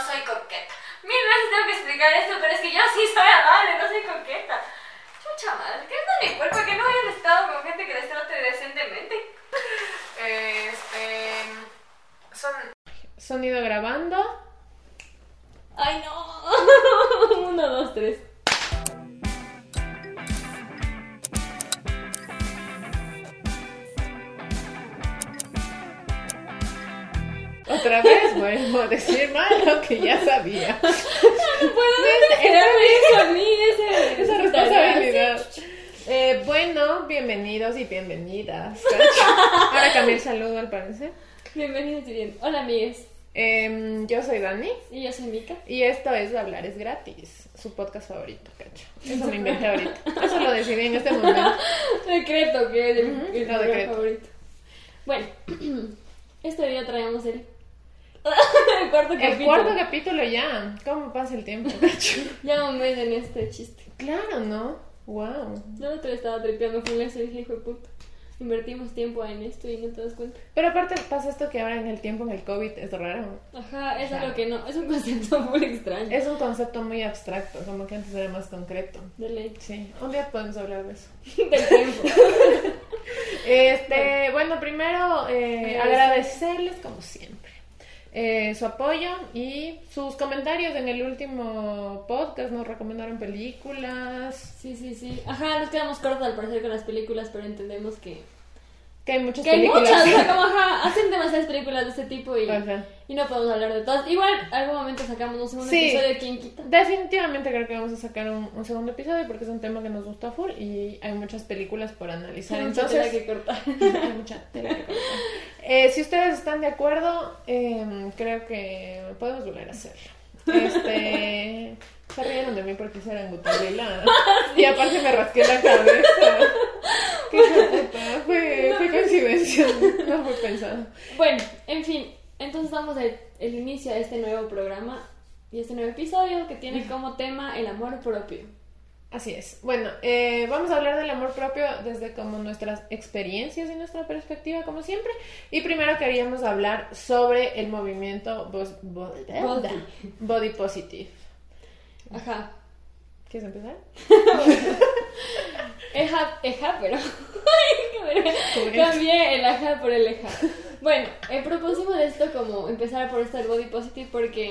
no soy coqueta. Mil veces tengo que explicar esto, pero es que yo sí soy amable, no soy coqueta. Chucha madre, ¿qué es de mi cuerpo? Que no hayan estado con gente que les trate decentemente. Este. Son. Sonido grabando. Ay, no. Uno, dos, tres. Otra vez vuelvo a decir mal lo que ya sabía. No puedo eso a mí, esa responsabilidad. Eh, bueno, bienvenidos y bienvenidas. Ahora cambié el saludo al parecer. Bienvenidos y bien. Hola, amigues. Em, yo soy Dani. Y yo soy Mika. Y esto es Hablar es gratis, su podcast favorito, cacho. Eso me inventé ahorita. Eso lo decidí en este momento. Decreto que es el, favorito. Bueno, este día traemos el el cuarto capítulo. El cuarto capítulo ya. ¿Cómo pasa el tiempo, ya un mes en este chiste. Claro, ¿no? Wow. Yo otro estaba tripeando con eso y dije, hijo de puta. Invertimos tiempo en esto y no te das cuenta. Pero aparte pasa esto que ahora en el tiempo en el COVID es raro. Ajá, es algo que no, es un concepto muy extraño. Es un concepto muy abstracto, como que antes era más concreto. De ley. Sí, un día podemos hablar de eso. Del tiempo. este, bueno, primero eh, agradecerles como siempre eh, su apoyo y sus comentarios en el último podcast. Nos recomendaron películas. Sí, sí, sí. Ajá, nos quedamos cortos al parecer con las películas, pero entendemos que que hay muchas que películas. Hay muchas, como, ajá, hacen demasiadas películas de este tipo y, y no podemos hablar de todas. Igual, algún momento sacamos un segundo episodio de ¿Quién quita? Definitivamente creo que vamos a sacar un, segundo episodio porque es un tema que nos gusta full y hay muchas películas por analizar. Hay mucha tela que cortar. hay mucha tela que cortar. Eh, si ustedes están de acuerdo, eh, creo que podemos volver a hacerlo. Este. Se rieron de mí porque era en Gutabela. Y aparte me rasqué la cabeza. Qué puta. Fue, fue coincidencia. No fue pensado. Bueno, en fin. Entonces damos el, el inicio a este nuevo programa y este nuevo episodio que tiene como tema el amor propio. Así es. Bueno, eh, vamos a hablar del amor propio desde como nuestras experiencias y nuestra perspectiva, como siempre. Y primero queríamos hablar sobre el movimiento body, body positive. Ajá. ¿Quieres empezar? eja, eja, pero. Cambié el aja por el eja. Bueno, eh, propusimos esto como empezar por estar body positive porque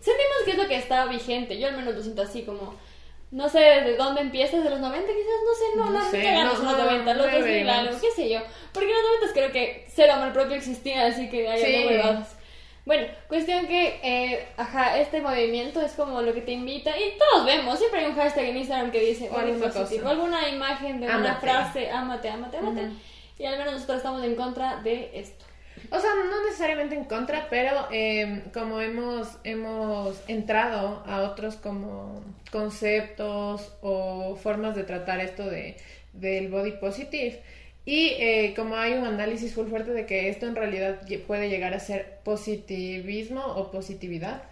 sentimos que es lo que está vigente. Yo al menos lo siento así, como. No sé desde dónde empieza, desde los 90 quizás, no sé, no, no, no, sé, no, los 90, los 2000 algo, qué sé yo. Porque en los 90 creo que cero amor propio existía, así que hay sí. huevadas. Bueno, cuestión que, eh, ajá, este movimiento es como lo que te invita, y todos vemos, siempre hay un hashtag en Instagram que dice, o alguna imagen de una frase, ámate, ámate, ámate, y al menos nosotros estamos en contra de esto. O sea, no necesariamente en contra, pero eh, como hemos, hemos entrado a otros como conceptos o formas de tratar esto de, del body positive, y eh, como hay un análisis full fuerte de que esto en realidad puede llegar a ser positivismo o positividad.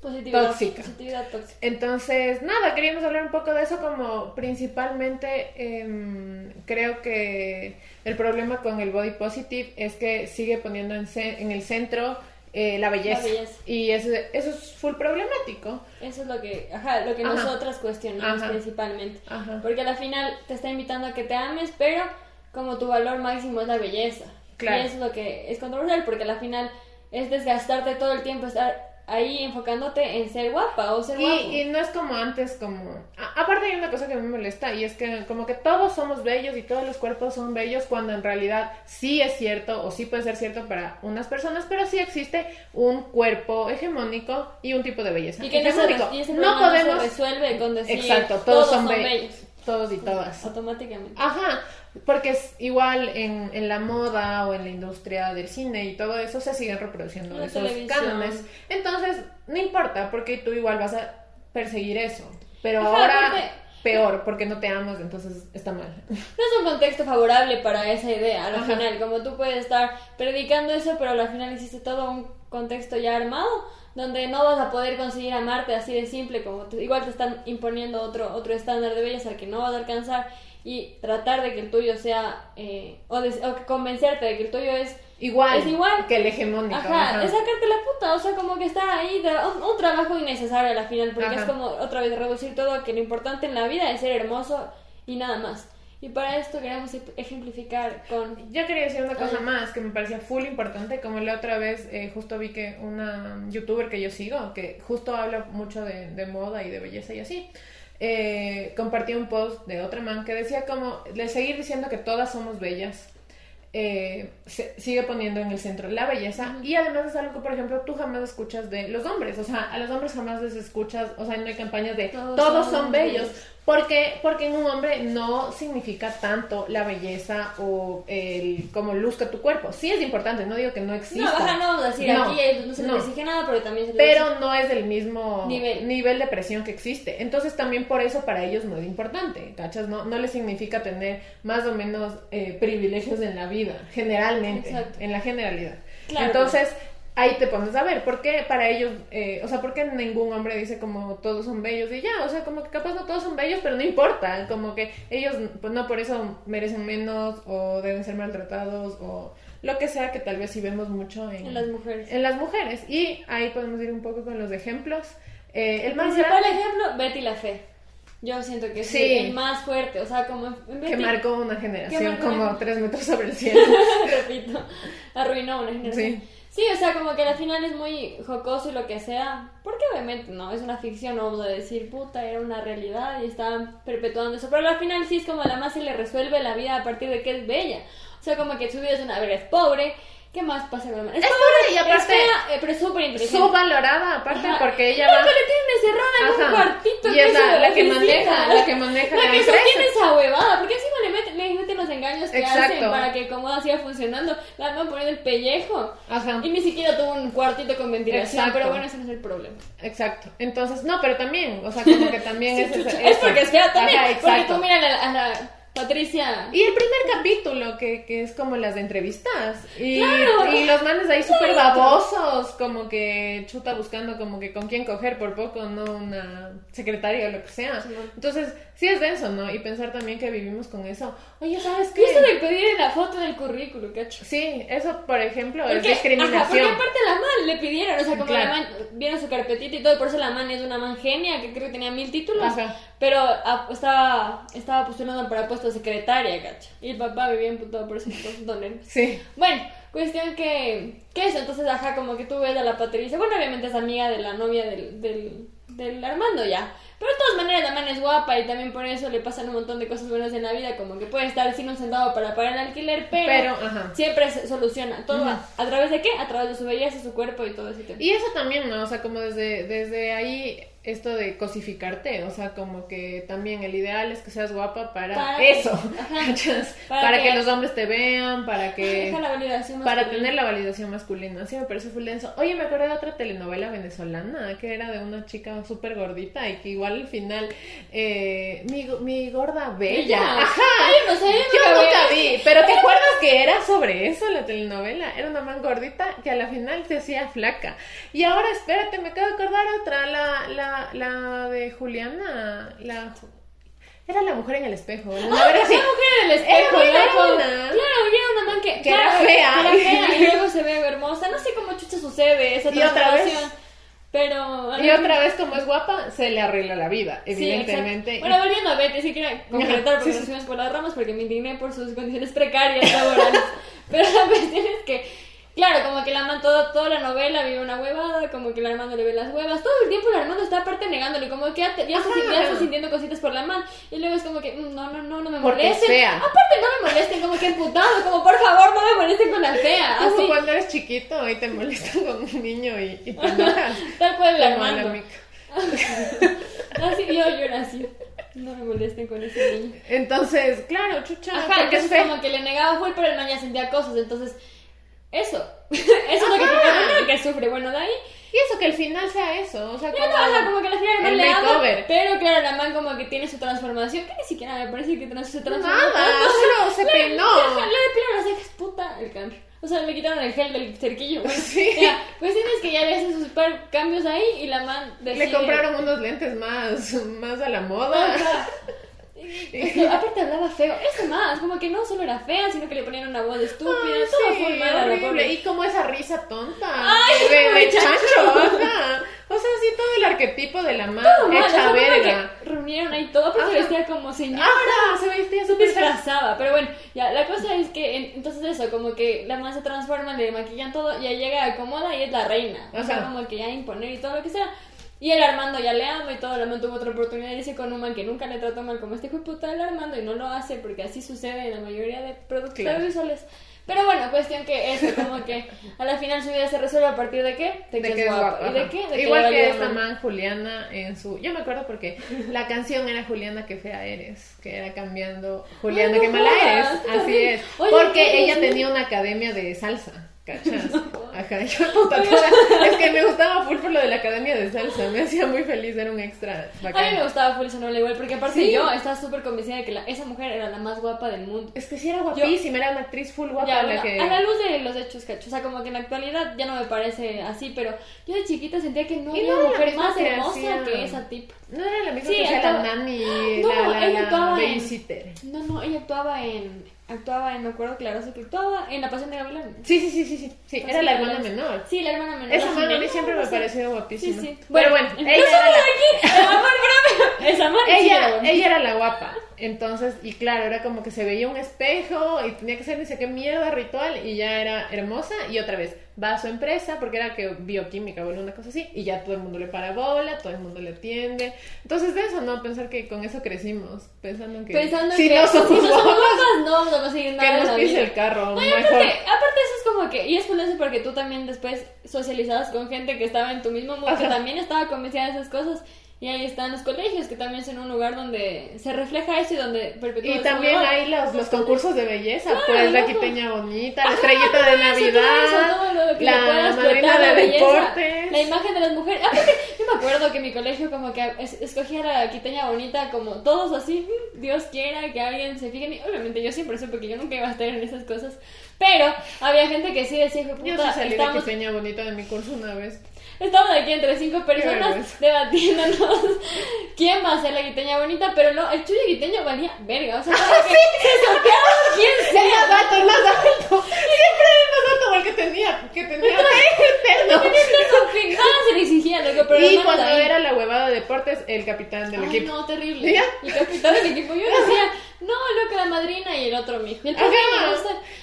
Positividad tóxica. Positividad tóxica. Entonces, nada, queríamos hablar un poco de eso como principalmente eh, creo que el problema con el body positive es que sigue poniendo en, en el centro eh, la, belleza. Y eso, eso es full problemático. Eso es lo que, ajá, lo que nosotras cuestionamos principalmente. Porque al final te está invitando a que te ames, pero como tu valor máximo es la belleza. Claro. Y es lo que es controversial, porque al final es desgastarte todo el tiempo, estar ahí enfocándote en ser guapa o ser y, guapo. Y no es como antes, como... aparte hay una cosa que me molesta y es que como que todos somos bellos y todos los cuerpos son bellos cuando en realidad sí es cierto o sí puede ser cierto para unas personas, pero sí existe un cuerpo hegemónico y un tipo de belleza. Y que no, se, no podemos... resuelve con decir Exacto, todos, son, bellos. Todos y todas. Automáticamente. Ajá. Porque es igual en, en, la moda o en la industria del cine y todo eso se siguen reproduciendo esos cánones. Entonces, no importa, porque tú igual vas a perseguir eso. Pero ahora peor, porque no te amas, entonces está mal. No es un contexto favorable para esa idea, al final. Como tú puedes estar predicando eso, pero al final hiciste todo un contexto ya armado donde no vas a poder conseguir amarte así de simple como tú, igual te están imponiendo otro otro estándar de belleza que no vas a alcanzar y tratar de que el tuyo sea, eh, o, convencerte de que el tuyo es igual, es igual. que el hegemónico. Ajá, ajá. es sacarte la puta, o sea, como que está ahí, un, un trabajo innecesario a la final, porque Ajá. es como otra vez reducir todo a que lo importante en la vida es ser hermoso y nada más. Y para esto queremos ej- ejemplificar con... Yo quería decir una cosa más que me parecía full importante, como la otra vez eh, justo vi que una youtuber que yo sigo, que justo habla mucho de, de moda y de belleza y así, eh, compartió un post de otra man que decía como, de seguir diciendo que todas somos bellas, eh, se- sigue poniendo en el centro la belleza. Y además es algo que por ejemplo tú jamás escuchas de los hombres, o sea, a los hombres jamás les escuchas, o sea, no hay campañas de Todos todos, son son bellos, bellos. Porque, porque en un hombre no significa tanto la belleza o el cómo luzca tu cuerpo. Sí es importante, no digo que no exista. No, ajá, no decir No, aquí no se no. exige nada, pero también se exige- Pero no es del mismo Nivel. nivel. de presión que existe. Entonces también por eso para ellos no es importante, ¿cachas? No, no les significa tener más o menos eh, privilegios en la vida, generalmente, Exacto. en la generalidad. Claro. Entonces ahí te pones a ver, ¿por qué para ellos, eh, o sea, por qué ningún hombre dice como todos son bellos y ya, o sea, como que capaz no todos son bellos, pero no importa, como que ellos pues no por eso merecen menos o deben ser maltratados o lo que sea que tal vez sí vemos mucho en, En las mujeres. en las mujeres. Y ahí podemos ir un poco con los ejemplos. Eh, el El más principal grande ejemplo, Betty la Fe. Yo siento que es el más fuerte, o sea, como en que Betty, marcó una generación marcó como una- tres metros sobre el cielo. repito, arruinó una generación. Sí. Sí. o sea, como que al final es muy jocoso y lo que sea, porque obviamente no, es una ficción, no vamos a decir, puta, era una realidad y estaban perpetuando eso, pero al final sí es como la más se le resuelve la vida a partir de que es bella. O sea, como que su vida es una, a ver, es pobre, ¿qué más pasa con la Es pobre y Es aparte fea, eh, pero es súper inteligente. subvalorada, aparte Ajá. porque ella Creo va... le tienen encerrada en un Ajá. cuartito. Y es la- de la que maneja, la que maneja La la que empresa. sostiene esa huevada, porque encima le meten, le meten los engaños que Exacto. hacen para que como siga funcionando, la van poniendo el pellejo. Ajá. Y ni siquiera tuvo un cuartito con ventilación, Exacto. pero bueno, ese no es el problema. Exacto. Entonces, no, pero también, o sea, como que también es... es eso. porque es fea también, Ajá, porque exacto. tú mira a la, a la Patricia... Y el primer capítulo, que, que es como las de entrevistas. Y, Claro. y los manes ahí súper babosos, como que chuta buscando como que con quién coger por poco, no una secretaria o lo que sea. Sí. Entonces, sí es denso, ¿no? Y pensar también que vivimos con eso. Oye, ¿sabes qué? ¿Qué eso de pedir la foto del currículo, cacho? Sí, eso, por ejemplo, es discriminación. ajá, porque aparte la man le pidieron, o sea, como Claro. la man vieron su carpetita y todo, por eso la man es una man genia, que creo que tenía mil títulos, Ajá. pero ah, estaba, estaba postulando para puesto secretaria, cacho. Y el papá vivía imputado por eso, entonces don Hermes. Sí. Bueno, cuestión que, que eso, entonces, ajá, como que tú ves a la Patricia, bueno, obviamente es amiga de la novia del, del, del Armando ya, pero de todas maneras la man es guapa y también por eso le pasan un montón de cosas buenas en la vida, como que puede estar sin un centavo para pagar el alquiler, pero, Pero, ajá. siempre se soluciona, todo a, ¿a través de qué? A través de su belleza, su cuerpo y todo ese tema. Y eso también, ¿no? O sea, como desde, desde ahí esto de cosificarte, o sea, como que también el ideal es que seas guapa para, Para- eso. Para Para, que... que- los hombres te vean, para que... La validación Para tener la validación masculina, sí me parece full denso. Oye, me acordé de otra telenovela venezolana que era de una chica súper gordita y que igual al final, eh, mi, mi gorda bella. Ella. Ajá. Ay, no sé, yo nunca nunca vi. vi, pero ¿te acuerdas que era sobre eso la telenovela? Era una man gordita que a la final se hacía flaca. Y ahora, espérate, me acabo de acordar otra, la, la, la de Juliana, la... Era la mujer en el espejo. Ah, Era esa así. mujer en el Era espejo, loco. buena. Claro, y era una man que, Que era fea. que era fea y luego se ve hermosa. No sé cómo chucha sucede esa transformación. Pero. Y otra vez, como es guapa, se le arregla la vida, Sí, evidentemente. Bueno, volviendo a Betty, sí quería concretar porque Sí, sí. por las ramas porque me indigné por sus condiciones precarias laborales. Pero la cuestión es que, claro, como que la man toda, toda la novela vive una huevada, como que el Armando le ve las huevas. Todo el tiempo el Armando está aparte negándole, como que ya, te- ya, está, Ajá. ya está sintiendo cositas por la man. Y luego es como que, mm, no, no, no, no me molesten. fea. Aparte, no me molesten, como que emputado, como por favor, no me molesten con la fea. Como Así, cuando eres chiquito y te molestan con un niño y, y te enojas. tal cual la Armando. Así, yo, yo así. No me molesten con ese niño. Entonces, claro, chucha, Ajá, porque es como que le negaba full, pero el man ya sentía cosas, entonces, eso. eso es lo que te que sufre, bueno, de ahí. Y eso, que al final sea eso, o sea, como... no, ajá, como que la final el el le makeover. pero claro, la man como que tiene su transformación, que ni siquiera me parece que trans- se transformó Nada, solo se Le- peinó. ajá, Le depilaron las cejas, puta, el cambio. O sea, le quitaron el gel del cerquillo. Bueno, Sí. ya, pues tienes que ya le hacen sus super cambios ahí y la man decide... Le compraron unos lentes más, más a la moda. Aparte hablaba feo, eso más, como que no solo era fea, sino que le ponían una voz estúpida, Ay, todo sí, fue mal a la horrible. Y como esa risa tonta. Ay, de, de chancho, ajá. O sea, sí, todo el arquetipo de la madre hecha verga. reunieron ahí todo, pero se Ajá. vestía como señora. Ajá, se vestía se súper fea. disfrazaba, pero bueno, ya, la cosa es que en- entonces eso, como que la man se transforma, le maquillan todo, ya llega, acomoda y es la reina. O sea, Ajá. como que ya imponer y todo lo que sea. Y el Armando ya le ama y todo, el Armando tuvo otra oportunidad de irse con un man que nunca le trató mal como este hijo de puta del Armando y no lo hace porque así sucede en la mayoría de productos Claro. audiovisuales. Pero bueno, cuestión que eso, como que a la final su vida se resuelve a partir de qué? De que, de que es guapo. ¿Y de qué? De Igual que valió esta man Juliana en su... Yo me acuerdo porque la canción era Juliana, qué fea eres, que era cambiando Juliana, Ay, no mala jodas, eres, así es. Oye, porque ¿qué ella tenía una academia de salsa. ¿Cachas? Ajá, yo puta toda. Es que me gustaba full por lo de la academia de salsa. Me hacía muy feliz, era un extra A mí me bacán. gustaba Full Sonola igual, porque aparte Sí. yo estaba súper convencida de que la- esa mujer era la más guapa del mundo. Es que sí era guapísima, era una actriz full guapa Ya, la bueno, que... A la luz de los hechos, cacho. O sea, como que en la actualidad ya no me parece así, pero yo de chiquita sentía que no Y había no mujer más que hermosa hacía- que esa tip. No era la misma Sí, que hacía la nani, No, la, la, ella la actuaba en- babysitter. No, no, ella actuaba en. Actuaba en, me acuerdo claro, que actuaba en La Pasión de Gavilán. Sí, sí, sí, sí, sí, sí, era la hermana menor. Sí, la hermana menor. Esa la man a mí siempre me sí. pareció Sí, guapísima. sí. Pero bueno, ella era, de la, el amor grave. Esa man sí era ella, ella era la guapa. Entonces, y claro, era como que se veía un espejo y tenía que hacer ni sé qué mierda ritual y ya era hermosa. Y otra vez, va a su empresa porque era que bioquímica o una cosa así y ya todo el mundo le para bola, todo el mundo le atiende. Entonces, de eso, ¿no? Pensar que con eso crecimos, pensando que Pensando si que no somos si no somos guapas, no vamos a conseguir que nada. en nos pise el carro, No, mejor. aparte, aparte eso es como que, y es por eso porque tú también después socializabas con gente que estaba en tu mismo mundo, que también estaba convencida de esas cosas, y ahí están los colegios, que también son un lugar donde se refleja eso y donde perpetúa Y también hay los, los concursos de belleza, Claro, pues la quiteña bonita, la Ajá, estrellita de Navidad, eso, todo lo que le la madrina de deportes. La imagen de las mujeres. Aparte, yo me acuerdo que mi colegio como que es- escogía la quiteña bonita como todos así, "Mm, Dios quiera que alguien se fije en mí. Obviamente yo siempre supe que yo nunca iba a estar en esas cosas. Pero había gente que sí decía, "Hijo de Yo puta, sí salí de quiteña bonita de mi curso una vez. Estamos aquí entre cinco personas debatiéndonos quién va a ser la quiteña bonita, pero no, el chuyo quiteño valía verga. O sea, que se sorteaba quién sea. el más alto. Siempre el más alto el que tenía, que tenía. Con fin, nada se le exigía, loco, pero Y cuando ahí- era la huevada de deportes, el capitán del Ay, equipo. no, terrible. ¿Ya? El capitán del equipo. Yo decía, no, loca, la madrina y el otro mijo. Y el Ajá.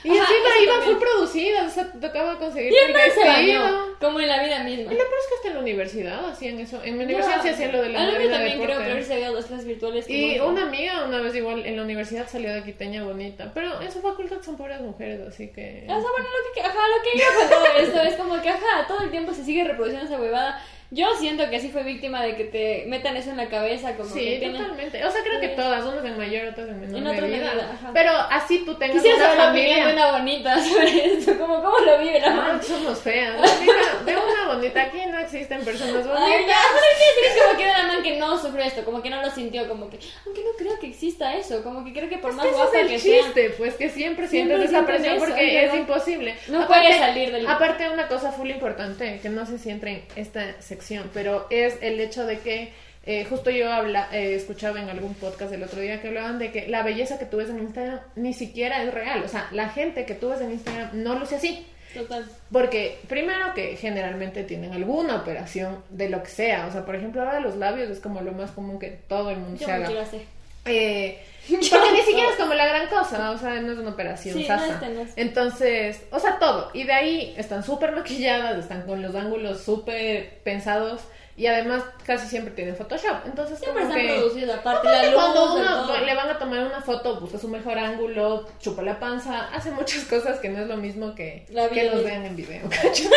Y Ajá, encima iban full producidas, o sea, tocaba conseguir Y el vestido. como en la vida misma. Y lo peor es que hasta en la universidad hacían eso. En mi universidad se hacía lo de la madrina de también creo, deportes. hoy se veía las clases virtuales. Y que- una amiga una vez igual en la universidad salió de quiteña bonita, pero en su facultad son puras mujeres, así que... O sea, bueno, lo que, ajá, lo que iba con todo esto es como que, ajá, todo el tiempo se sigue reproduciendo esa huevada. Yo siento que sí fue víctima de que te metan eso en la cabeza, como Sí, que tienen... totalmente. O sea, creo que todas, unas en mayor, otras en menor En otra medida. medida. Pero así tú tengas Quisiera una saber familia. una bonita sobre esto, como cómo lo vive la Ah, somos feas. De una bonita aquí no existen personas Ay, bonitas. ya, pero es que es como que la man que no sufrió esto, como que no lo sintió, como que, aunque no creo que exista eso, como que creo que por más Ese guapa es que el sea, chiste, pues que siempre, Siempre sientes esa presión eso, porque es es verdad. imposible. No puedes salir del- Aparte, una cosa full importante, que no sé si entra en esta sección, pero es el hecho de que eh, justo yo habla, eh, escuchaba en algún podcast el otro día que hablaban de que la belleza que tú ves en Instagram ni siquiera es real. O sea, la gente que tú ves en Instagram no luce así. total. Porque primero que generalmente tienen alguna operación de lo que sea. O sea, por ejemplo, ahora los labios es como lo más común que todo el mundo Yo se me haga. quiero hacer. Eh, porque ni no. siquiera es como la gran cosa, o sea, no es una operación Sí, no sasa. es tenaz. Entonces, o sea, todo. Y de ahí están súper maquilladas, están con los ángulos súper pensados y además casi siempre tienen Photoshop. Entonces, Siempre como están que... producidos, aparte Aparte, la luz, cuando uno le van a tomar una foto, busca su mejor ángulo, chupa la panza, hace muchas cosas que no es lo mismo que, La que misma. vean en video. ¿cacho?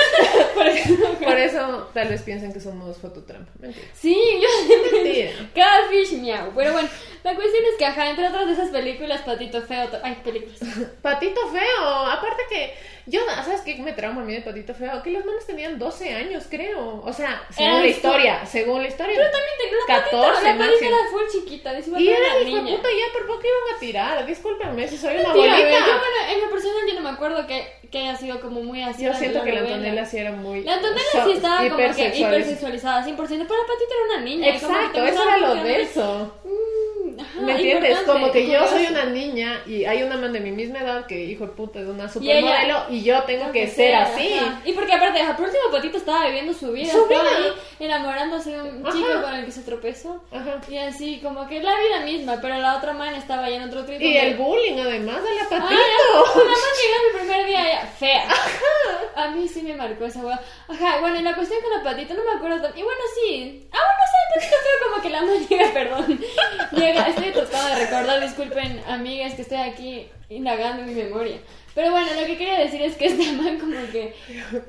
Por ejemplo. Por eso tal vez piensen que somos fototrampa. Mentira. Sí, yo Mentira. Catfish miau. Pero bueno, la cuestión es que, ajá, entre otras de esas películas, Patito Feo. Ay, películas. Patito feo, aparte que yo, ¿sabes qué me trauma a mí de Patito feo? Que los manos tenían 12 años, creo. O sea, según la esto. Historia, según la historia. Pero también tengo la 14 patita, la patita era full chiquita, decía Y era una hijo de niña. puta, ya por poco iban a tirar. Discúlpenme si soy una abuelita. yo, bueno, en lo personal yo no me acuerdo que, que haya sido como muy así. Yo siento que la. Antonella sí era muy. La Antonella so- sí estaba como que hipersexual. hipersexualizada, 100%, pero la patita era una niña. Exacto, eso era lo porque- denso. Mm, ajá, ¿Me entiendes? Como que yo soy una niña y hay una man de mi misma edad que, hijo de puta, es una supermodelo y, yo tengo que ser así. ajá. Y porque aparte, por último Patito estaba viviendo su vida, Su vida. ahí enamorándose de un Ajá. chico con el que se tropezó. Ajá. Y así, como que la vida misma, pero la otra man estaba allá en otro trip. Y el bullying, además de la Ah, patito. ya, la man llegó mi primer día ya, fea. A mí sí me marcó esa hueá. Ajá, bueno, y la cuestión con la patita, no me acuerdo tan... Y bueno, sí. Ah, bueno, sí, patito feo como que la man llega, perdón. Llega, estoy tratando de recordar, disculpen, amigas, que estoy aquí indagando en mi memoria. Pero bueno, lo que quería decir es que este man como que...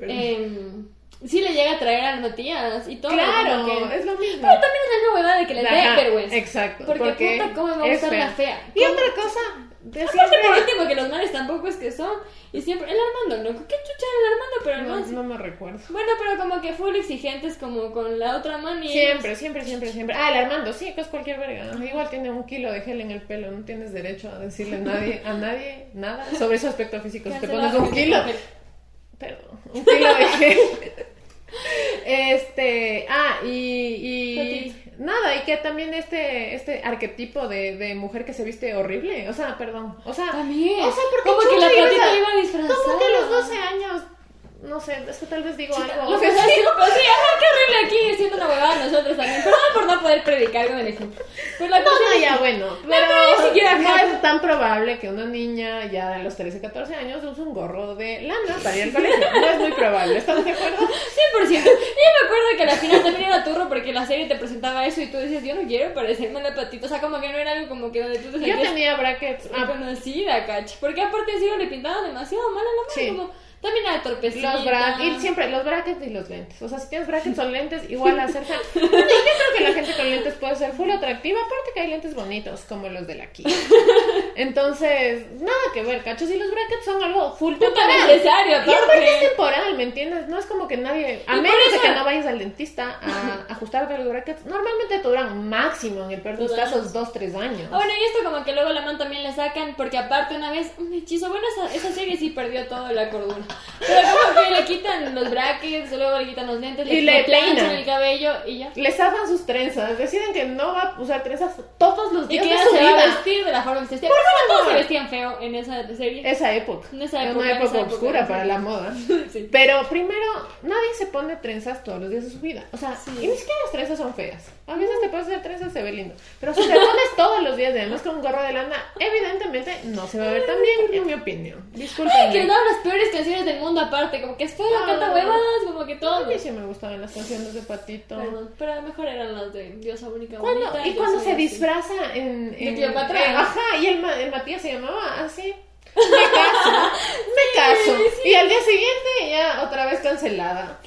em, sí le llega a traer a las tías y todo. Claro, que- es lo mismo. Pero también es la huevada de que les dé vergüenza. Exacto. Porque, puta, ¿cómo me va a gustar la fea? Y ¿Cómo? otra cosa, de Aparte, por siempre... último, que los males tampoco es que son. Y siempre. El Armando, ¿no? ¿Qué chucha era el Armando? Pero No, no. no me recuerdo. Bueno, pero como que full exigentes como con la otra mano y. Siempre, siempre, siempre, siempre. Ah, el Armando, sí, que es cualquier verga. Igual tiene un kilo de gel en el pelo, no tienes derecho a decirle a nadie, a nadie nada sobre su aspecto físico. Si te pones un porque kilo, perdón, un kilo de gel. Este, ah, y, y nada, y que también este, este arquetipo de, de mujer que se viste horrible, o sea, perdón, o sea, También. o sea, porque Como que la patita a- iba disfrazada. Como que a los 12 años, no sé, es que tal vez digo algo. Lo que sea, sí, pues sí, ajá, qué horrible aquí haciendo una huevada nosotros también. Perdón por no poder predicar con el ejemplo. Pues la No, cuestión no, es ya que- bueno, pero ni siquiera no es tan probable que una niña ya a los 13, 14 años use un gorro de lana para ir al colegio. No es muy probable, ¿estamos de acuerdo? 100%. Y yo me acuerdo que al final también era turro porque la serie te presentaba eso y tú decías, yo no quiero parecerme a la patita. O sea, como que no era algo como que donde tú te Yo tenía brackets. ah, conocida, cacha. Porque aparte serio le pintaban demasiado mal a la mano. Sí. Como también era torpecita. los brackets, y siempre los brackets y los lentes. O sea, si tienes brackets o lentes, igual acerca. Yo creo que la gente con lentes puede ser full atractiva, aparte que hay lentes bonitos, como los de la aquí. Entonces, nada que ver, cachos. Y los brackets son algo full Puta temporal. necesario, Y aparte es temporal, ¿me entiendes? No es como que nadie, a Y menos de que no vayas al dentista a ajustarte los brackets, normalmente te duran máximo, en el peor de los casos, dos, tres años. Ah, bueno, y esto como que luego la man también le sacan, porque aparte una vez, un hechizo, bueno, esa, esa serie sí perdió toda la cordura. Pero como que le quitan los brackets, luego le quitan los lentes, Y le planchan peinan. el cabello y ya. Le zafan sus trenzas, deciden que no va a usar trenzas todos los Y días que de ella su se va a vida. vestir de la forma que se vestía. Bueno, todos se vestían feo en esa serie. Esa época. En esa época, una época oscura para la moda. Sí. Pero primero, nadie se pone trenzas todos los días de su vida. O sea, Sí. y ni siquiera las trenzas son feas. A veces te puedes hacer trenzas, se ve lindo. Pero si te pones todos los días, además con un gorro de lana, evidentemente no se va a ver tan bien, en mi opinión. Ay, que Disculpen. no las peores canciones del mundo aparte, como que es Ah. canta huevadas, como que A todo. mí sí me gustaban las canciones de Patito. Perdón, pero a lo mejor eran las de Diosa Única Cuando- Bonita. y cuando se así. disfraza en... en Cleopatra. eh, ajá, y el, el Matías se llamaba así. Me caso, me caso. sí. Y al día siguiente ya otra vez cancelada.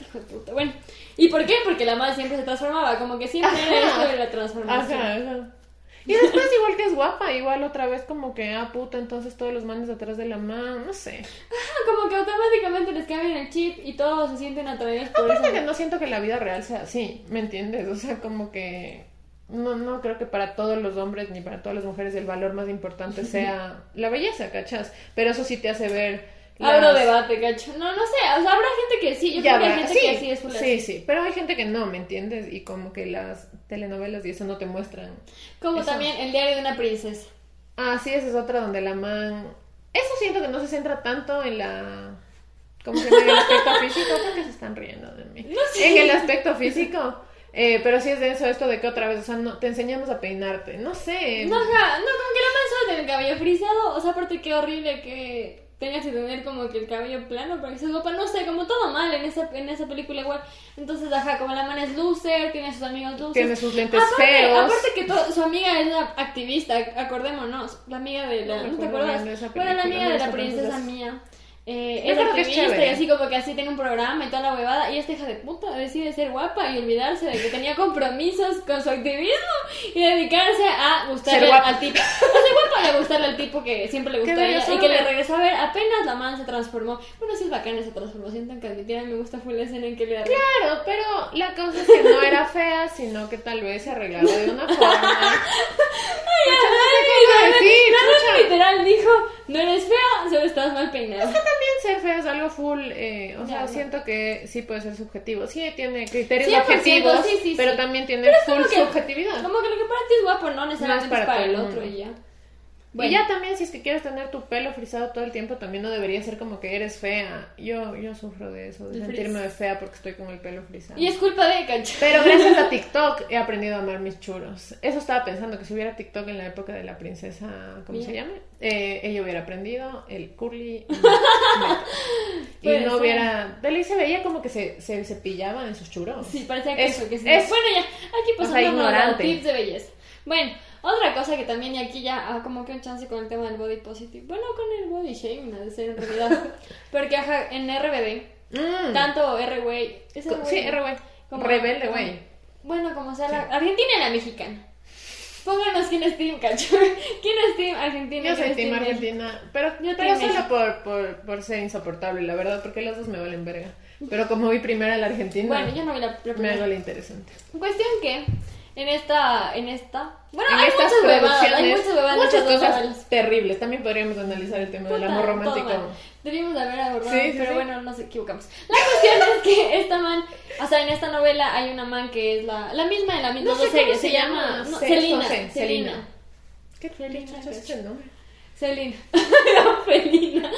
De. Bueno, ¿y por qué? Porque la madre siempre se transformaba, como que siempre era Ajá. esto de la transformación. Ajá, ajá. Y después igual que es guapa, igual otra vez como que, ah, puta, entonces todos los manes atrás de la mano, no sé. Ajá, como que automáticamente les cambian el chip y todos se sienten atraídos por Aparte eso. que no siento que la vida real sea así, ¿me entiendes? O sea, como que no, no creo que para todos los hombres ni para todas las mujeres el valor más importante sea la belleza, ¿cachas? Pero eso sí te hace ver... Abro las- debate, cacho. No, no sé, o sea, habrá gente que sí, yo Ya creo que hay gente sí, que sí es full sí, así. sí, pero hay gente que no, ¿me entiendes? Y como que las telenovelas y eso no te muestran. Como Eso. también el diario de una princesa. Ah, sí, esa es otra donde la man... Eso siento que no se centra tanto en la... ¿Cómo se llama? En el aspecto físico. ¿Por qué se están riendo de mí? No sé. En el aspecto físico. Eh, pero sí es de eso, esto de que otra vez, o sea, no, te enseñamos a peinarte. No sé. No, ajá, no, como que la man solo el cabello frisado, o sea, aparte qué horrible que tengas que tener como que el cabello plano para que seas guapa, no sé, como todo mal en esa, en esa película igual. Entonces, ajá, como la man es loser, tiene sus amigos losers. Tiene sus lentes aparte, feos. Aparte que to- su amiga es una activista, acordémonos, la amiga de la... No me ¿No te acuerdas? Bueno, la amiga de la princesa mía. Eh, es activista y así como que así tiene un programa y toda la huevada y esta hija de puta decide ser guapa y olvidarse de que tenía compromisos con su activismo y dedicarse a gustarle al tipo. O ser guapa y a gustarle al tipo que siempre le gustó a bello, ella y que le regresó a ver apenas la man se transformó. Bueno, sí es bacana esa transformación tan candidata, me gusta fue la escena en que le. Claro, pero la cosa es que no era fea, sino que tal vez se arreglaba de una forma. Ay, Pucha, no sé cómo ay, decir, la man pucha. literal dijo, no eres fea, solo estás mal peinada. También ser fea es algo full, eh, o sea, siento que sí puede ser subjetivo. Sí, tiene criterios 100%, objetivos, sí, sí, pero también tiene Pero full que- subjetividad. Como que lo que para ti es guapo no necesariamente es para el otro y ya. Y ya también si es que quieres tener tu pelo frisado todo el tiempo, también no debería ser como que eres fea. Yo, yo sufro de eso, de El frizz. sentirme fea porque estoy con el pelo frisado. Y es culpa de Cacho. Pero gracias a TikTok he aprendido a amar mis churros. Eso estaba pensando, que si hubiera TikTok en la época de la princesa, ¿cómo se llama? Eh, ella hubiera aprendido el curly. y no hubiera... De ley se veía como que se, se cepillaban en sus churros. Sí, parecía que Es- eso, que sí. es- Bueno, ya, aquí o sea, pasando a ignorante. tips de belleza. Bueno, otra cosa que también, y aquí ya ah, como que un chance con el tema del body positive. Bueno, con el body shaming, ha de ser en realidad. Porque ajá, en RBD, Mm. tanto R-Way. ¿es Co- Sí, R-Way? Rebelde, güey. Bueno, como sea la Argentina y la mexicana. Pónganos quién es Team, cacho. ¿Quién es Team Argentina? Yo soy team Argentina, pero, Yo pero solo por, por, por ser insoportable, la verdad, porque los dos me valen verga. Pero como vi primero a la Argentina, Bueno, yo no vi la, la me hago la interesante. Cuestión que en esta, en esta, bueno, en hay estas muchas bebadas, hay muchas bebadas, muchas muchas cosas novelas. terribles. También podríamos analizar el tema del amor romántico. Debimos de haber abordado, Sí, sí, pero sí. bueno, nos equivocamos. La cuestión es que esta man, o sea, en esta novela hay una man que es la, la misma de la misma No sé series, se se, llama, Celina, Celina. ¿Qué es ese nombre? Celina. No, Felina.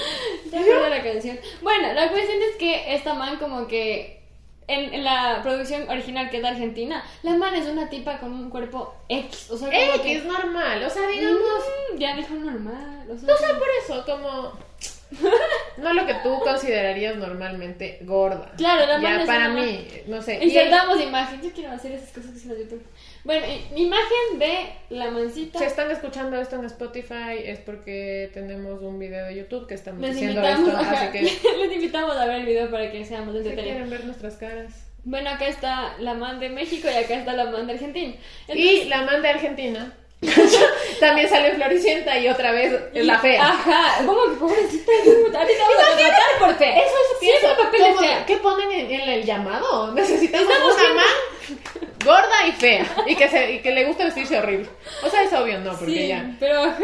Ya la canción. Bueno, la cuestión es que esta man como que en, en la producción original que es de Argentina, la man es una tipa con un cuerpo X, o sea, como X, que es normal. O sea, digamos. Mm, ya dijo normal, o sea, O sea, por eso, como. No lo que tú considerarías normalmente gorda. Claro, la man Ya, es para mí, no sé. y- Insertamos imagen. Yo quiero hacer esas cosas que se las YouTube. Bueno, imagen de la mancita. Si están escuchando esto en Spotify es porque tenemos un video de YouTube que estamos Les diciendo invitamos, esto, ajá, así que les invitamos a ver el video para que seamos si entretenidos. quieren ver nuestras caras. Bueno, acá está la man de México y acá está la man de Argentina. Y la man de Argentina también sale Floricienta y otra vez es la fea. Ajá, ¿cómo que pobrecita? A ti te vamos a contratar por fea. Eso es pienso. papel de ¿Cómo- fea. ¿Qué ponen en, en el llamado? Necesitamos una man gorda y fea y que, se, y que le gusta vestirse horrible. O sea, es obvio, no, porque Sí, ya. pero ajá.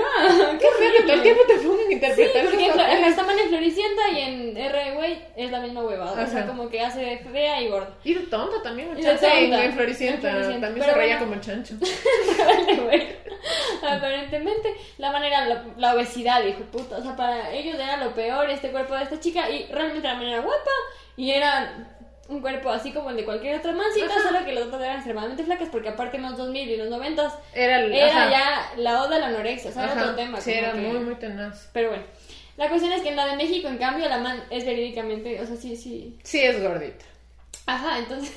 Qué feo que todo el tiempo te pongan a Sí, interpretar porque esos en Floricienta y en R, es la misma huevada. O sea, Ajá. como que hace fea y gorda. Y de tonta también, muchacha, tonta. en Floricienta. En Floricienta. También Pero se reía bueno. como el chancho. Aparentemente, la manera, la, la obesidad, hijo de puta. O sea, para ellos era lo peor este cuerpo de esta chica. Y realmente la manera guapa. Y era un cuerpo así como el de cualquier otra mancita. Ajá. Solo que las otras eran extremadamente flacas. Porque aparte en los 2000 y los 90 Era, era ajá, ya la oda a la anorexia. O sea, era ajá. otro tema. Sí, era que- muy, muy tenaz. Pero bueno. La cuestión es que en la de México, en cambio, la man es verídicamente. O sea, sí, sí. Sí, es gordita. Ajá, entonces.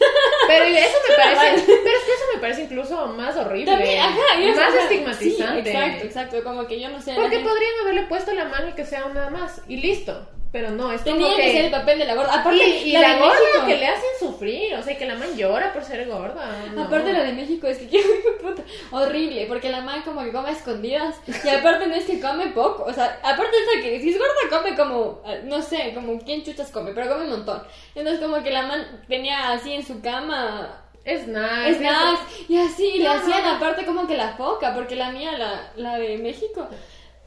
Pero eso me parece, pero es que eso me parece incluso más horrible. También, ajá, y más estigmatizante. Sí, exacto, exacto. Como que yo no sé. Porque podrían haberle puesto la mano y que sea una más y listo. Pero no, es como Tenía que, que... ser el papel de la gorda. Aparte, y, y la, de gorda México- que le hacen sufrir, o sea, que la man llora por ser gorda. no. Aparte la de México es que qué puta, horrible, porque la man como que come a escondidas y aparte no es que come poco, o sea, aparte eso que si es gorda come como, eh, no sé, como quién chuchas come, pero come un montón. Entonces como que la man tenía así en su cama Es nada. snacks y así, y le hacían no. aparte como que la foca, porque la mía, la, la de México,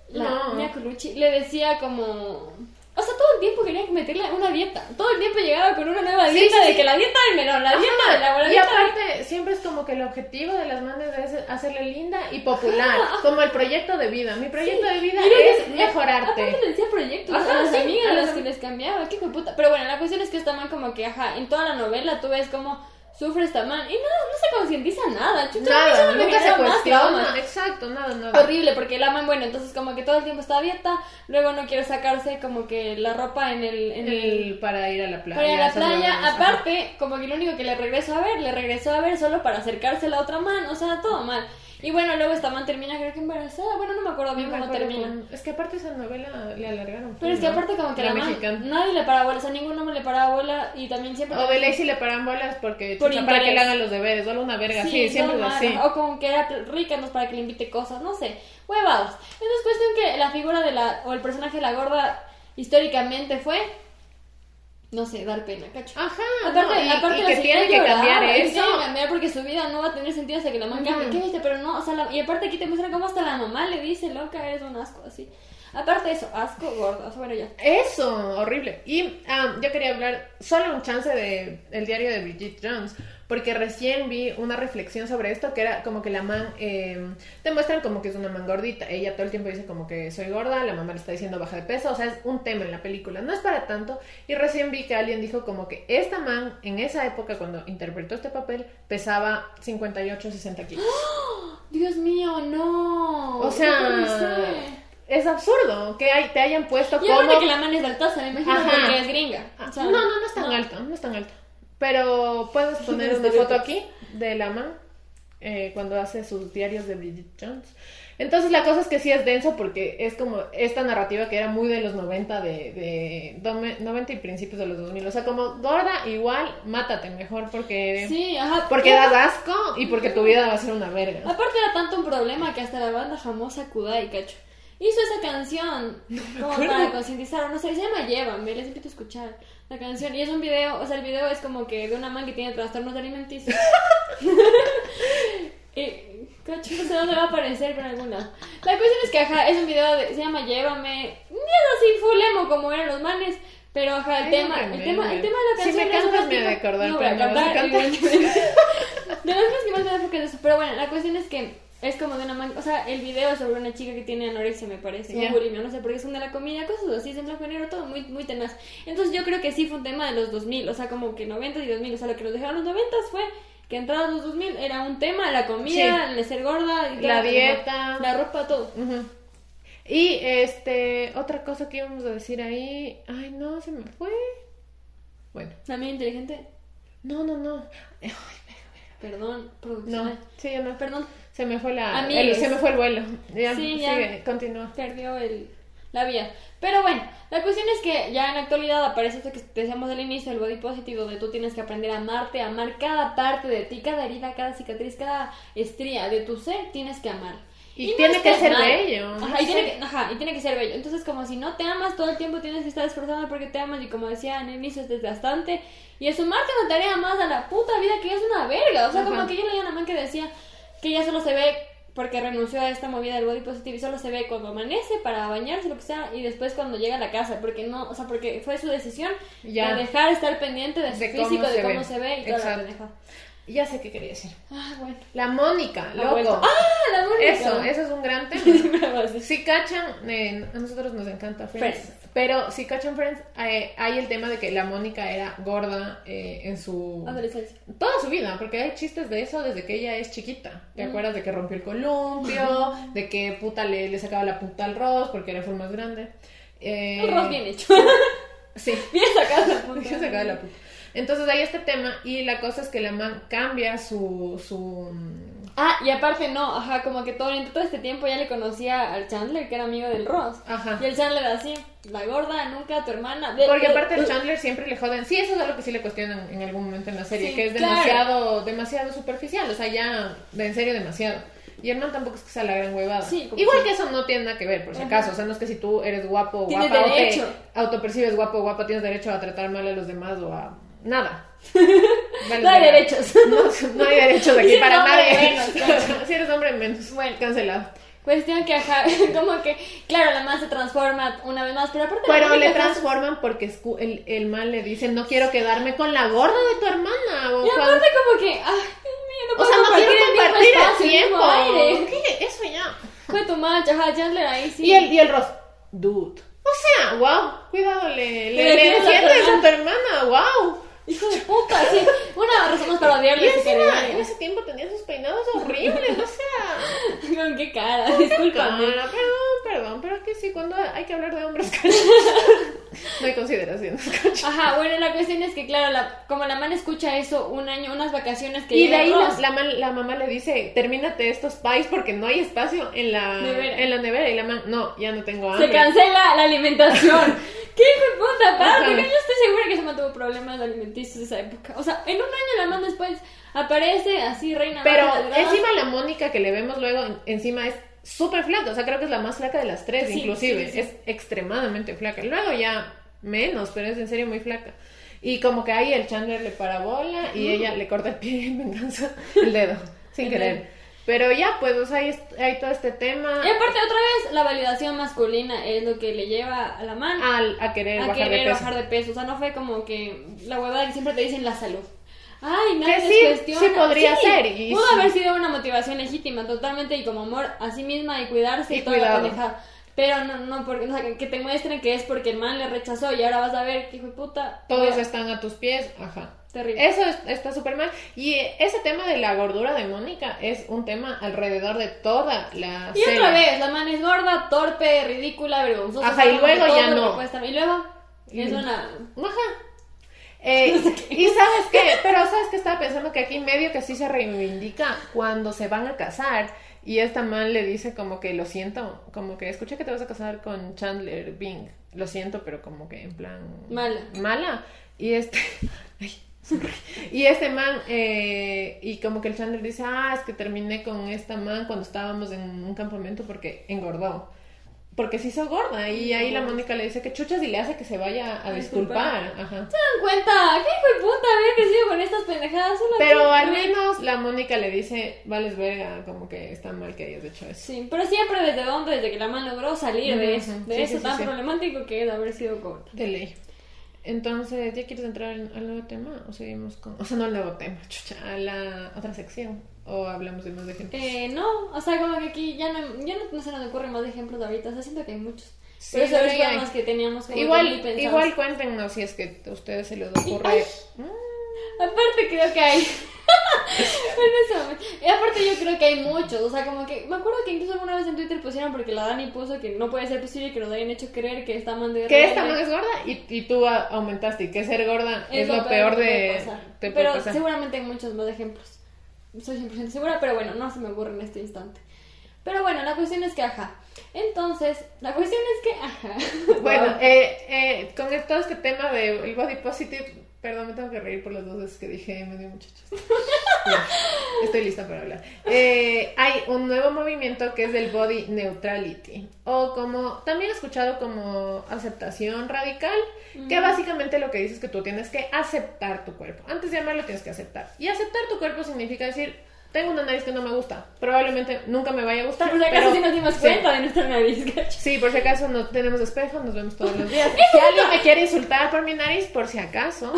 la No. mía Colucci, le decía como... O sea, todo el tiempo quería meterle una dieta. Todo el tiempo llegaba con una nueva Sí, dieta sí, de sí. que la dieta del melón, la dieta de la Y boladita de- aparte, siempre es como que el objetivo de las manes es hacerle linda y popular, como el proyecto de vida. Mi proyecto de vida es decía- mejorarte. Aparte le decía proyectos Ajá, a las sí, amigas a las que les cambiaba. Qué puta. Pero bueno, la cuestión es que esta man como que, ajá, en toda la novela tú ves cómo sufre esta man y no, no se concientiza nada. Chucha, a mí Nada, nunca se más cuestiona. Exacto, nada, nada. Horrible, porque la man, bueno, entonces como que todo el tiempo está a dieta, luego no quiere sacarse como que la ropa en el... En el El- para ir a la playa. para ir a la playa, aparte, como que lo único que le regresó a ver, le regresó a ver solo para acercarse a la otra man, o sea, todo mal. Y bueno, luego esta man termina creo que embarazada, bueno, no me acuerdo bien No cómo termina. Es que aparte esa novela le alargaron. Pero es que ¿no? aparte como que la, man, mexicana. nadie le paraba bola, o sea, ningún hombre le paraba bola y también siempre... O de ley si le paran bolas porque Por para que le hagan los deberes, solo una verga, sí, Sí, siempre normal, así. O como que era rica, entonces para que le invite cosas, no sé, huevados. Entonces cuestión que la figura de la, o el personaje de la gorda históricamente fue, no sé, dar pena, cacho. Ajá, Aparte, no, y, aparte y la que tiene que cambiar eso. tiene que cambiar cambiar porque su vida no va a tener sentido hasta que la man cambie. ¿Qué viste? Pero no, o sea, la- y aparte aquí te muestra cómo hasta la mamá le dice, loca, eres un asco, así. Aparte de eso, asco, gorda, o sea, bueno, ya. Eso, horrible. Y ah, yo quería hablar solo un chance de el diario de Bridget Jones, porque recién vi una reflexión sobre esto, que era como que la man, eh, te muestran como que es una man gordita, ella todo el tiempo dice como que soy gorda, la mamá le está diciendo baja de peso, o sea, es un tema en la película, no es para tanto, y recién vi que alguien dijo como que esta man en esa época cuando interpretó este papel pesaba 58, 60 kilos. Dios mío, no. O ¿Qué sea, es absurdo que hay- te hayan puesto como... que la man es altosa, me imagino, Ajá. porque es gringa. Ah, o sea, no, no, no es tan no. alto, no es tan alto. Pero puedes poner una foto aquí de la man eh, cuando hace sus diarios de Bridget Jones. Entonces la cosa es que sí es denso porque es como esta narrativa que era muy de los 90, de, de dome- 90 y principios de los 2000. O sea, como gorda, igual, mátate mejor porque, Sí, ajá. porque das asco y porque tu vida va a ser una verga. Aparte era tanto un problema que hasta la banda famosa Kudai, cacho, hizo esa canción como acuerdo. para concientizar, no sé, se llama Llévame, les invito a escuchar la canción. Y es un video, o sea, el video es como que de una man que tiene trastornos alimenticios. y, cacho, no sé dónde va a aparecer, algún lado. La cuestión es que, ajá, es un video, de, se llama Llévame, ni es así full emo como eran los manes. Pero ajá, el Ay, tema, no el me tema, el tema de la Si canción me es cantas, me acordar, no voy a pero no vas a cantar. De las cosas que más me da foco es eso. Pero bueno, la cuestión es que es como de una man... O sea, el video es sobre una chica que tiene anorexia, me parece. O bulimia, no sé, porque son de la comida, cosas así, es en blanco y negro, todo muy, muy tenaz. Entonces yo creo que sí fue un tema de los 2000, o sea, como que 90 y 2000. O sea, lo que nos dejaron los 90 fue que entrados los 2000 era un tema, la comida, el ser gorda, y La dieta. la ropa, todo. Y este, otra cosa que íbamos a decir ahí. Ay, no, se me fue. Bueno, También inteligente. no, no, no. Ay, Perdón, no, producción. sí, ya no. Perdón, Se me fue la. El- se me fue el vuelo. Ya, Sí, ya. sigue, continúa. perdió el, la vía. Pero bueno, la cuestión es que ya en la actualidad aparece esto que decíamos al inicio, el body positive, donde tú tienes que aprender a amarte, a amar cada parte de ti, cada herida, cada cicatriz, cada estría de tu ser, tienes que amar. Y no tiene es que ser malo. bello, Ajá, no y tiene que, ajá, y tiene que ser bello. Entonces, como si no te amas, todo el tiempo tienes que estar esforzando porque te amas. Y como decía en el inicio, es desgastante. Y es sumarte una tarea más a la puta vida que es una verga. O sea, Ajá. como que yo leía una man que decía que ella solo se ve porque renunció a esta movida del body positive y solo se ve cuando amanece para bañarse, lo que sea, y después cuando llega a la casa, porque no, o sea, porque fue su decisión Ya. de dejar estar pendiente de su De físico, de cómo se ve y toda la Exacto. pendeja. Ya sé qué quería decir. Ah, bueno. La Mónica, loco. ¡Ah, la Mónica! Eso, eso es un gran tema. Si cachan, eh, a nosotros nos encanta Friends, Friends. pero si cachan Friends, eh, hay el tema de que la Mónica era gorda eh, en su Adolescencia. toda su vida, porque hay chistes de eso desde que ella es chiquita. ¿Te acuerdas de que rompió el columpio? De que puta le, le sacaba la puta al Ross porque era full más grande. Eh, Un roast bien hecho. Sí, bien sacado la punta. se sacaba la puta. Entonces hay este tema y la cosa es que la man cambia su... su Ah, y aparte no, ajá, como que todo, todo este tiempo ya le conocía al Chandler, que era amigo del Ross. Ajá. Y el Chandler así, la gorda, nunca tu hermana. De- Porque de- aparte el Chandler siempre le joden. Sí, eso es algo que sí le cuestionan en algún momento en la serie, Sí, que es claro. demasiado, demasiado superficial, o sea, ya, en serio, demasiado. Y el man tampoco es que sea la gran huevada. Sí, como Igual sí. que eso no tiene nada que ver, por si Ajá. acaso. O sea, no es que si tú eres guapo o guapa o te autopercibes guapo o guapa, tienes derecho a tratar mal a los demás o a nada. Vale, No hay verga. derechos. No, no hay derechos aquí Si para nadie. si eres hombre, menos. Bueno. cancelado. Cuestión que, ajá, como que, claro, la man se transforma una vez más, pero aparte... Pero le transforman porque el, el man le dice, no quiero quedarme con la gorda de tu hermana. O Y cuando- aparte como que, ay, mío, no O sea, no quiero compartir el espacio, tiempo. mismo aire. ¿Qué? Eso ya. Fue tu mancha, ajá, Chandler ahí sí. Y el, y el Ross, dude. O sea, wow, cuidado, le, le, Le le a tu hermana, wow. Hijo de puta, sí. Una razón más para Y odiarle encima, en ese tiempo tenía sus peinados horribles, o sea. Con qué cara, discúlpame. Cara, perdón, perdón, pero que sí, cuando hay que hablar de hombres, no hay consideración. Ajá, bueno, la cuestión es que, claro, la, como la man escucha eso un año, unas vacaciones que Y de ahí la, Ross, la, man- la mamá le dice, termínate estos pies porque no hay espacio en la Nevera. en la nevera. Y la mamá, no, ya no tengo hambre. se cancela la alimentación. ¿Qué hijo de puta? Porque yo estoy segura que se man tuvo problemas alimenticios esa época. O sea, en un año la man después aparece así, reina Pero encima la Mónica que le vemos luego, en- encima es súper flaca. O sea, creo que es la más flaca de las tres, Sí, inclusive. sí, sí. Es extremadamente flaca. Luego ya menos, pero es en serio muy flaca. Y como que ahí el Chandler le parabola y ella le corta el pie en venganza el dedo, sin querer. Pero ya, pues, o sea, hay, hay todo este tema Y aparte, otra vez, la validación masculina es lo que le lleva a la mano al- a, querer a bajar querer de peso. bajar de peso. O sea, no fue como que la huevada que siempre te dicen la salud. Ay, nadie Que sí, cuestiona. sí podría ser, y pudo sí. haber sido una motivación legítima, totalmente, y como amor a sí misma y cuidarse y, Y cuidado. pendejada. Pero no, no, porque, o sea, que- te muestren que es porque el man le rechazó y ahora vas a ver que hijo de puta. Todos están a tus pies, ajá. Terrible. Eso es- está súper mal. Y ese tema de la gordura de Mónica es un tema alrededor de toda la Y serie. otra vez, la man es gorda, torpe, ridícula, vergonzosa. Ajá, y luego ya no. Y luego, es una. Ajá. Eh, y sabes qué, pero sabes que estaba pensando que aquí medio que sí se reivindica cuando se van a casar y esta man le dice como que lo siento, como que escuché que te vas a casar con Chandler Bing, lo siento, pero como que en plan Mala. mala y este. y este man eh, y como que el Chandler dice ah es que terminé con esta man cuando estábamos en un campamento porque engordó porque se hizo gorda y ahí la Mónica le dice que chuchas y le hace que se vaya a A disculpar, disculpar. Ajá. ¿Se dan cuenta? ¿Qué hijo de puta haber crecido con estas pendejadas? Pero al menos la Mónica le dice, vales verga, como que está mal que hayas hecho eso. Sí, pero siempre desde dónde, desde que la man logró salir de Ujú, eso, ujú. de Sí, eso sí, sí, tan sí. problemático que es haber sido gorda. De ley. Entonces, ¿ya quieres entrar en- al nuevo tema? ¿O seguimos con.? O sea, no al nuevo tema, chucha, a la otra sección. ¿O hablamos de más ejemplos? Eh, no, o sea, como que aquí ya no, ya no, no se nos ocurren más ejemplos ahorita, o sea, siento que hay muchos. Sí, pero esos los que teníamos como igual, igual cuéntenos si es que a ustedes se les ay. ocurre. Mm, Aparte creo que hay... Y aparte yo creo que hay muchos, o sea, como que... Me acuerdo que incluso alguna vez en Twitter pusieron porque la Dani puso que no puede ser posible que nos hayan hecho creer que esta man de que esta man es gorda y, y tú aumentaste. Y que ser gorda es, lo peor, que de. te Pero pasar. seguramente hay muchos más ejemplos. Estoy 100% segura, pero bueno, no se me ocurre en este instante. Pero bueno, la cuestión es que, ajá. Entonces, la cuestión es que, ajá. Bueno, eh, eh, con todo este tema del body positive, perdón, me tengo que reír por las dos veces que dije medio muchachos. Estoy lista para hablar. Eh, hay un nuevo movimiento que es del body neutrality, o como también he escuchado como aceptación radical, que básicamente lo que dice es que tú tienes que aceptar tu cuerpo. Antes de amarlo tienes que aceptar. Y aceptar tu cuerpo significa decir, tengo una nariz que no me gusta, probablemente nunca me vaya a gustar. Por si acaso pero sí nos dimos sí. cuenta de nuestra nariz. Sí, por si acaso no tenemos espejo, nos vemos todos los días. Si alguien me quiere insultar por mi nariz, por si acaso,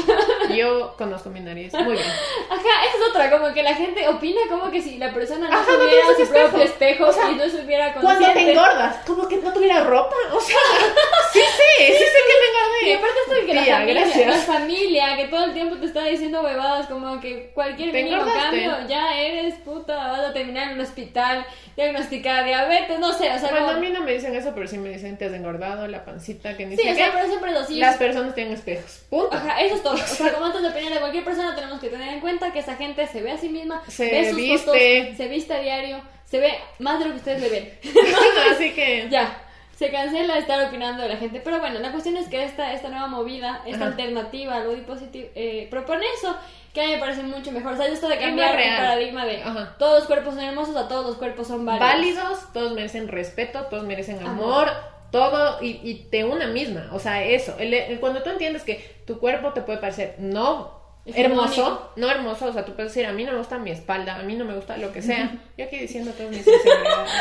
yo conozco mi nariz muy bien. Ajá, esa es otra, como que la gente opina como que si la persona no Ajá, no tuviera tienes su espejo. propio espejo O sea, y no estuviera Cuando te engordas, como que no tuviera ropa, o sea, sí, sí, sí sé que me engordé. aparte esto de que la Tía, familia, gracias. la familia que todo el tiempo te está diciendo huevadas como que cualquier mínimo cambio ya eres puta, vas a terminar en un hospital diagnosticada diabetes, no sé, o sea, Bueno, como- a mí no me dicen eso, pero sí me dicen te has engordado, la pancita, que ni sí, sé o sea, qué. pero siempre así. Las personas tienen espejos, punto. Ajá, eso es todo. O sea, como antes de opinar de cualquier persona, tenemos que tener en cuenta que esa gente se ve a sí misma, Se ve sus viste. fotos, se viste a diario, se ve más de lo que ustedes le ven. Así que... ya, se cancela estar opinando de la gente. Pero bueno, la cuestión es que esta, esta nueva movida, esta Ajá. alternativa al body positive, eh, propone eso, que a mí me parece mucho mejor. O sea, esto de cambiar el paradigma de Ajá. todos los cuerpos son hermosos a todos los cuerpos son válidos. válidos, todos merecen respeto, todos merecen Amor. amor, todo y, y de una misma. O sea, eso. El- el- cuando tú entiendes que tu cuerpo te puede parecer no. Hermoso, no hermoso, o sea, tú puedes decir, a mí no me gusta mi espalda, a mí no me gusta lo que sea. Yo aquí diciendo todas mis inseguridades.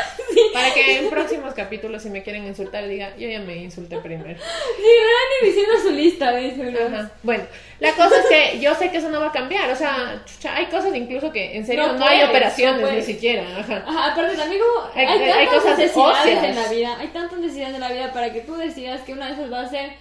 Para que en próximos capítulos, si me quieren insultar, diga, yo ya me insulté primero. Sí, Dani diciendo su lista, dice. Ajá. Bueno, la cosa es que yo sé que eso no va a cambiar. O sea, chucha, hay cosas incluso que en serio No no, hay operaciones no ni siquiera. Ajá. Ajá, aparte también como Hay- hay, hay tantas cosas necesidades óseas. en la vida, hay tantas necesidades en la vida para que tú decidas que una de esas va a ser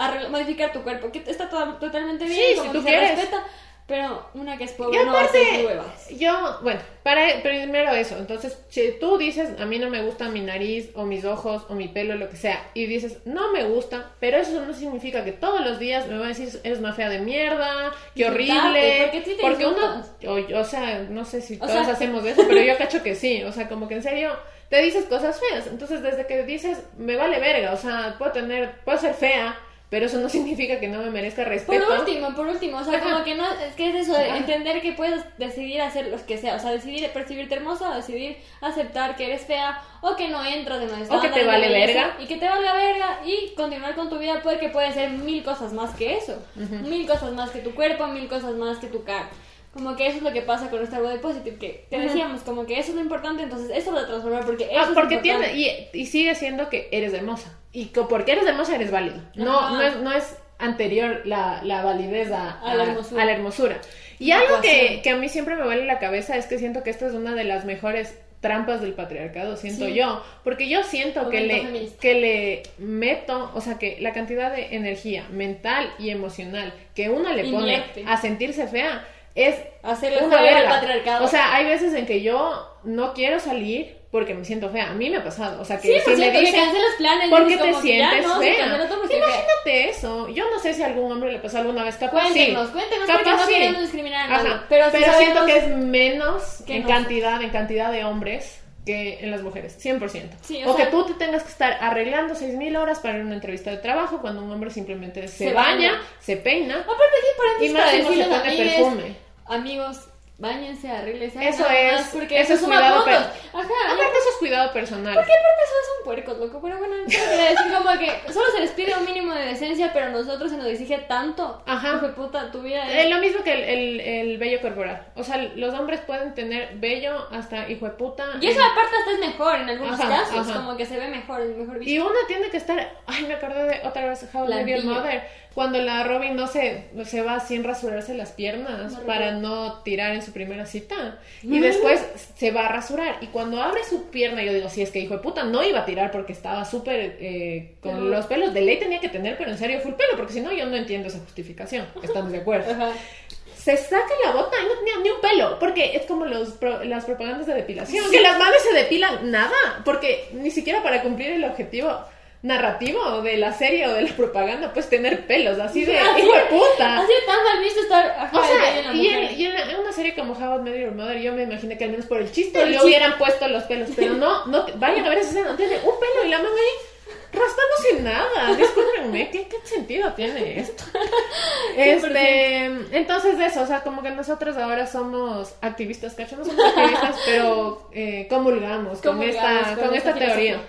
arregl- modificar tu cuerpo, que está to- totalmente bien, Sí, como si tú que se quieres. respeta, pero una que es Y pobre no a ser aparte, huevas. yo, bueno, para primero eso, entonces, si tú dices, a mí no me gusta mi nariz, o mis ojos, o mi pelo, lo que sea, y dices, no me gusta, pero eso no significa que todos los días me van a decir, eres más fea de mierda, qué horrible, porque a ti te porque uno, o, o sea, no sé si O todos sea- hacemos eso, pero yo cacho que sí, o sea, como que en serio, te dices cosas feas, entonces desde que dices, me vale verga, o sea, puedo tener, puedo ser fea, pero eso no significa que no me merezca respeto. Por último, por último, o sea, como que no, es que es eso, de entender que puedes decidir hacer lo que sea, o sea, decidir percibirte hermosa, decidir aceptar que eres fea, o que no entras en la O que te vale verga. Y que te valga verga, y continuar con tu vida, porque puede ser mil cosas más que eso, mil cosas más que tu cuerpo, mil cosas más que tu cara. Como que eso es lo que pasa con nuestra body positive, que te decíamos, como que eso es lo importante, entonces eso lo transformar porque eso ah, porque tiene, y, y, sigue siendo que eres hermosa. Y porque eres hermosa eres válido. No, no es, no es anterior la, la validez a, a, la hermosura. Y algo que, que, a mí siempre me vale la cabeza es que siento que esta es una de las mejores trampas del patriarcado, siento yo, porque yo siento que le, que le meto, o sea, que la cantidad de energía mental y emocional que uno le pone a sentirse fea es hacerle una verga. O sea, hay veces en que yo no quiero salir porque me siento fea. A mí me ha pasado. O sea, que sí, si me dicen, los planes, ¿por qué te sientes fea? Imagínate eso. Yo no sé si a algún hombre le pasó alguna vez. Capaz cuéntenos, sí. cuéntenos, porque no queremos discriminar a Pero, pero siento que es menos en cantidad, en cantidad de hombres que en las mujeres, 100%. o, que tú te tengas que estar arreglando 6.000 horas para ir a una entrevista de trabajo cuando un hombre simplemente se, baña, se peina. Aparte aquí, y más se pone perfume. Amigos, Báñense, arréglense. Eso es. Porque eso es cuidado personal. Ajá. Aparte, eso es cuidado personal. Porque aparte son puercos, loco. Pero bueno, quiero decir como que solo se les pide un mínimo de decencia, pero a nosotros se nos exige tanto. Ajá. Hijo puta, tu vida es. lo mismo que el, el, el, vello corporal. O sea, los hombres pueden tener vello hasta hijo de puta. Y eso aparte hasta es mejor en algunos casos. Como que se ve mejor, mejor visto. Y uno tiene que estar. Ay, me acordé de otra vez How I Mother cuando la Robin no se, se va sin rasurarse las piernas para no tirar en su primera cita. Y después se va a rasurar. Y cuando abre su pierna, yo digo, si es que hijo de puta, no iba a tirar porque estaba súper eh, con los pelos. De ley tenía que tener, pero en serio full pelo, porque si no, yo no entiendo esa justificación. Estamos de acuerdo. se saca la bota y no tenía ni un pelo, porque es como los las propagandas de depilación, que las madres se depilan nada, porque ni siquiera para cumplir el objetivo narrativo de la serie o de la propaganda, pues tener pelos, así de hijo de puta. Así tan mal visto estar. o sea, y, en, una serie como How I Met Your Mother, yo me imaginé que al menos por el chiste le hubieran puesto los pelos, pero no, no, vayan a ver esa escena, tiene un pelo y la manga ahí raspándose nada. Discúlpenme, ¿qué, ¿qué, sentido tiene esto? Este, entonces eso, o sea, como que nosotros ahora somos activistas, ¿cachai? No somos activistas, pero eh, comulgamos, con esta, con esta teoría.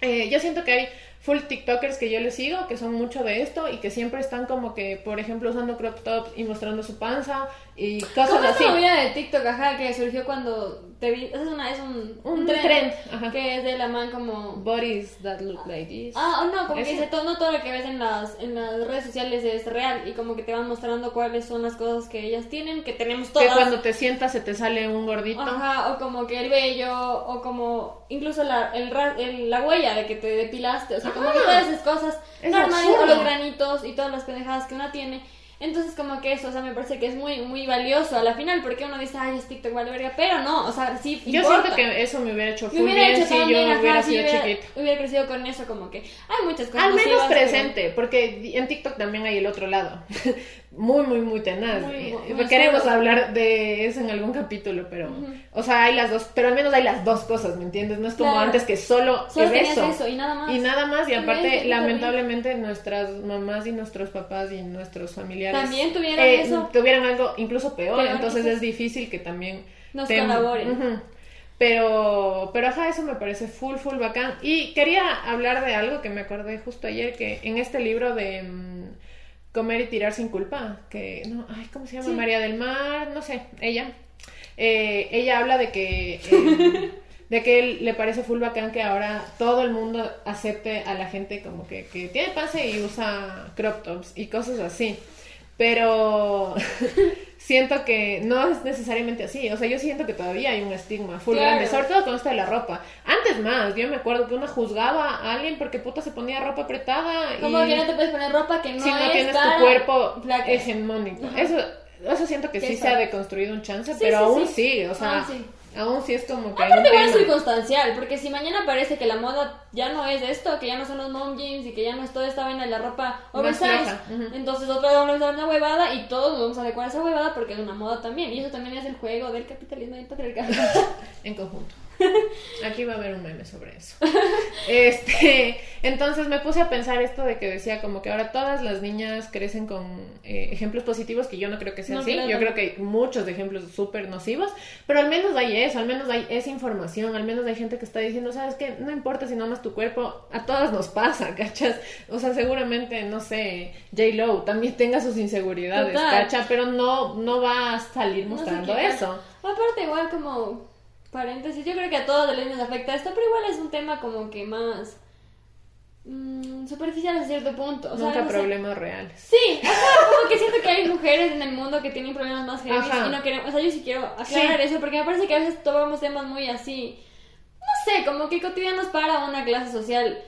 Eh, yo siento que hay full TikTokers que yo les sigo, que son mucho de esto y que siempre están como que, por ejemplo, usando crop tops y mostrando su panza y cosas ¿Cómo así. ¿Cómo de TikTok, ajá, que surgió cuando te vi? Es, una, es un, un, trend, que es de la man como... Bodies that look like this. Ah, oh, no, como que dice, todo, no todo lo que ves en las, en las redes sociales es real y como que te van mostrando cuáles son las cosas que ellas tienen, que tenemos todas. Que cuando te sientas se te sale un gordito. Ajá, o como que el vello, o como incluso la, el, la huella de que te depilaste, o sea, como que todas esas cosas normales, o los granitos y todas las pendejadas que uno tiene entonces, como que eso, o sea, me parece que es muy, muy valioso a la final, porque uno dice, ay, es TikTok, vale verga, pero no, o sea, sí. Yo siento que eso me hubiera hecho full bien si yo hubiera sido chiquito. Hubiera crecido con eso, como que hay muchas cosas. Al menos presente, porque en TikTok también hay el otro lado. Muy, muy, muy tenaz. Queremos hablar de eso en algún capítulo, pero, o sea, hay las dos, pero al menos hay las dos cosas, ¿me entiendes? No es como antes que solo, solo eso. y nada más. Y nada más, y aparte, lamentablemente, nuestras mamás y nuestros papás y nuestros familiares también tuvieran eh, eso. Tuvieran algo incluso peor, entonces es difícil que también nos colaboren. Pero, pero ajá, eso me parece full, full bacán. Y quería hablar de algo que me acordé justo ayer, que en este libro de... Comer y tirar sin culpa, que no, ay, ¿cómo se llama? María del Mar, no sé, ella. Eh, ella habla de que eh, de que le parece full bacán que ahora todo el mundo acepte a la gente como que, que tiene pase y usa crop tops y cosas así. Pero siento que no es necesariamente así. O sea, yo siento que todavía hay un estigma full grande, sobre todo con esto de la ropa. Antes más, yo me acuerdo que uno juzgaba a alguien porque puta se ponía ropa apretada. Como que no te puedes poner ropa que no Si no tienes tu cuerpo hegemónico. Eso, eso siento que sí se ha deconstruido un chance, pero aún sí, o sea. Aún sí es como que. Aparte, igual es circunstancial, porque si mañana parece que la moda ya no es esto, que ya no son los mom jeans y que ya no es toda esta vaina de la ropa oversize, entonces otra vez vamos a dar una huevada y todos vamos a adecuar esa huevada porque es una moda también. Y eso también es el juego del capitalismo y el patriarcado. en conjunto. Aquí va a haber un meme sobre eso. Este, entonces me puse a pensar esto de que decía como que ahora todas las niñas crecen con eh, ejemplos positivos, que yo no creo que sea No, así. claro. Yo creo que hay muchos ejemplos súper nocivos, pero al menos hay eso, al menos hay esa información, al menos hay gente que está diciendo, sabes que no importa si no amas tu cuerpo, a todas nos pasa, ¿cachas? O sea, seguramente, no sé, J-Lo también tenga sus inseguridades, Total. ¿cacha? Pero no, no va a salir No sé mostrando eso. Aparte, igual como paréntesis, yo creo que a todos les nos afecta esto, pero igual es un tema como que más mm, superficial hasta cierto punto. O sea, Nunca no sé. problemas reales. Sí, ajá, como que siento que hay mujeres en el mundo que tienen problemas más Ajá. y no queremos, o sea, yo sí quiero aclarar eso porque me parece que a veces tomamos temas muy así, no sé, como que cotidianos para una clase social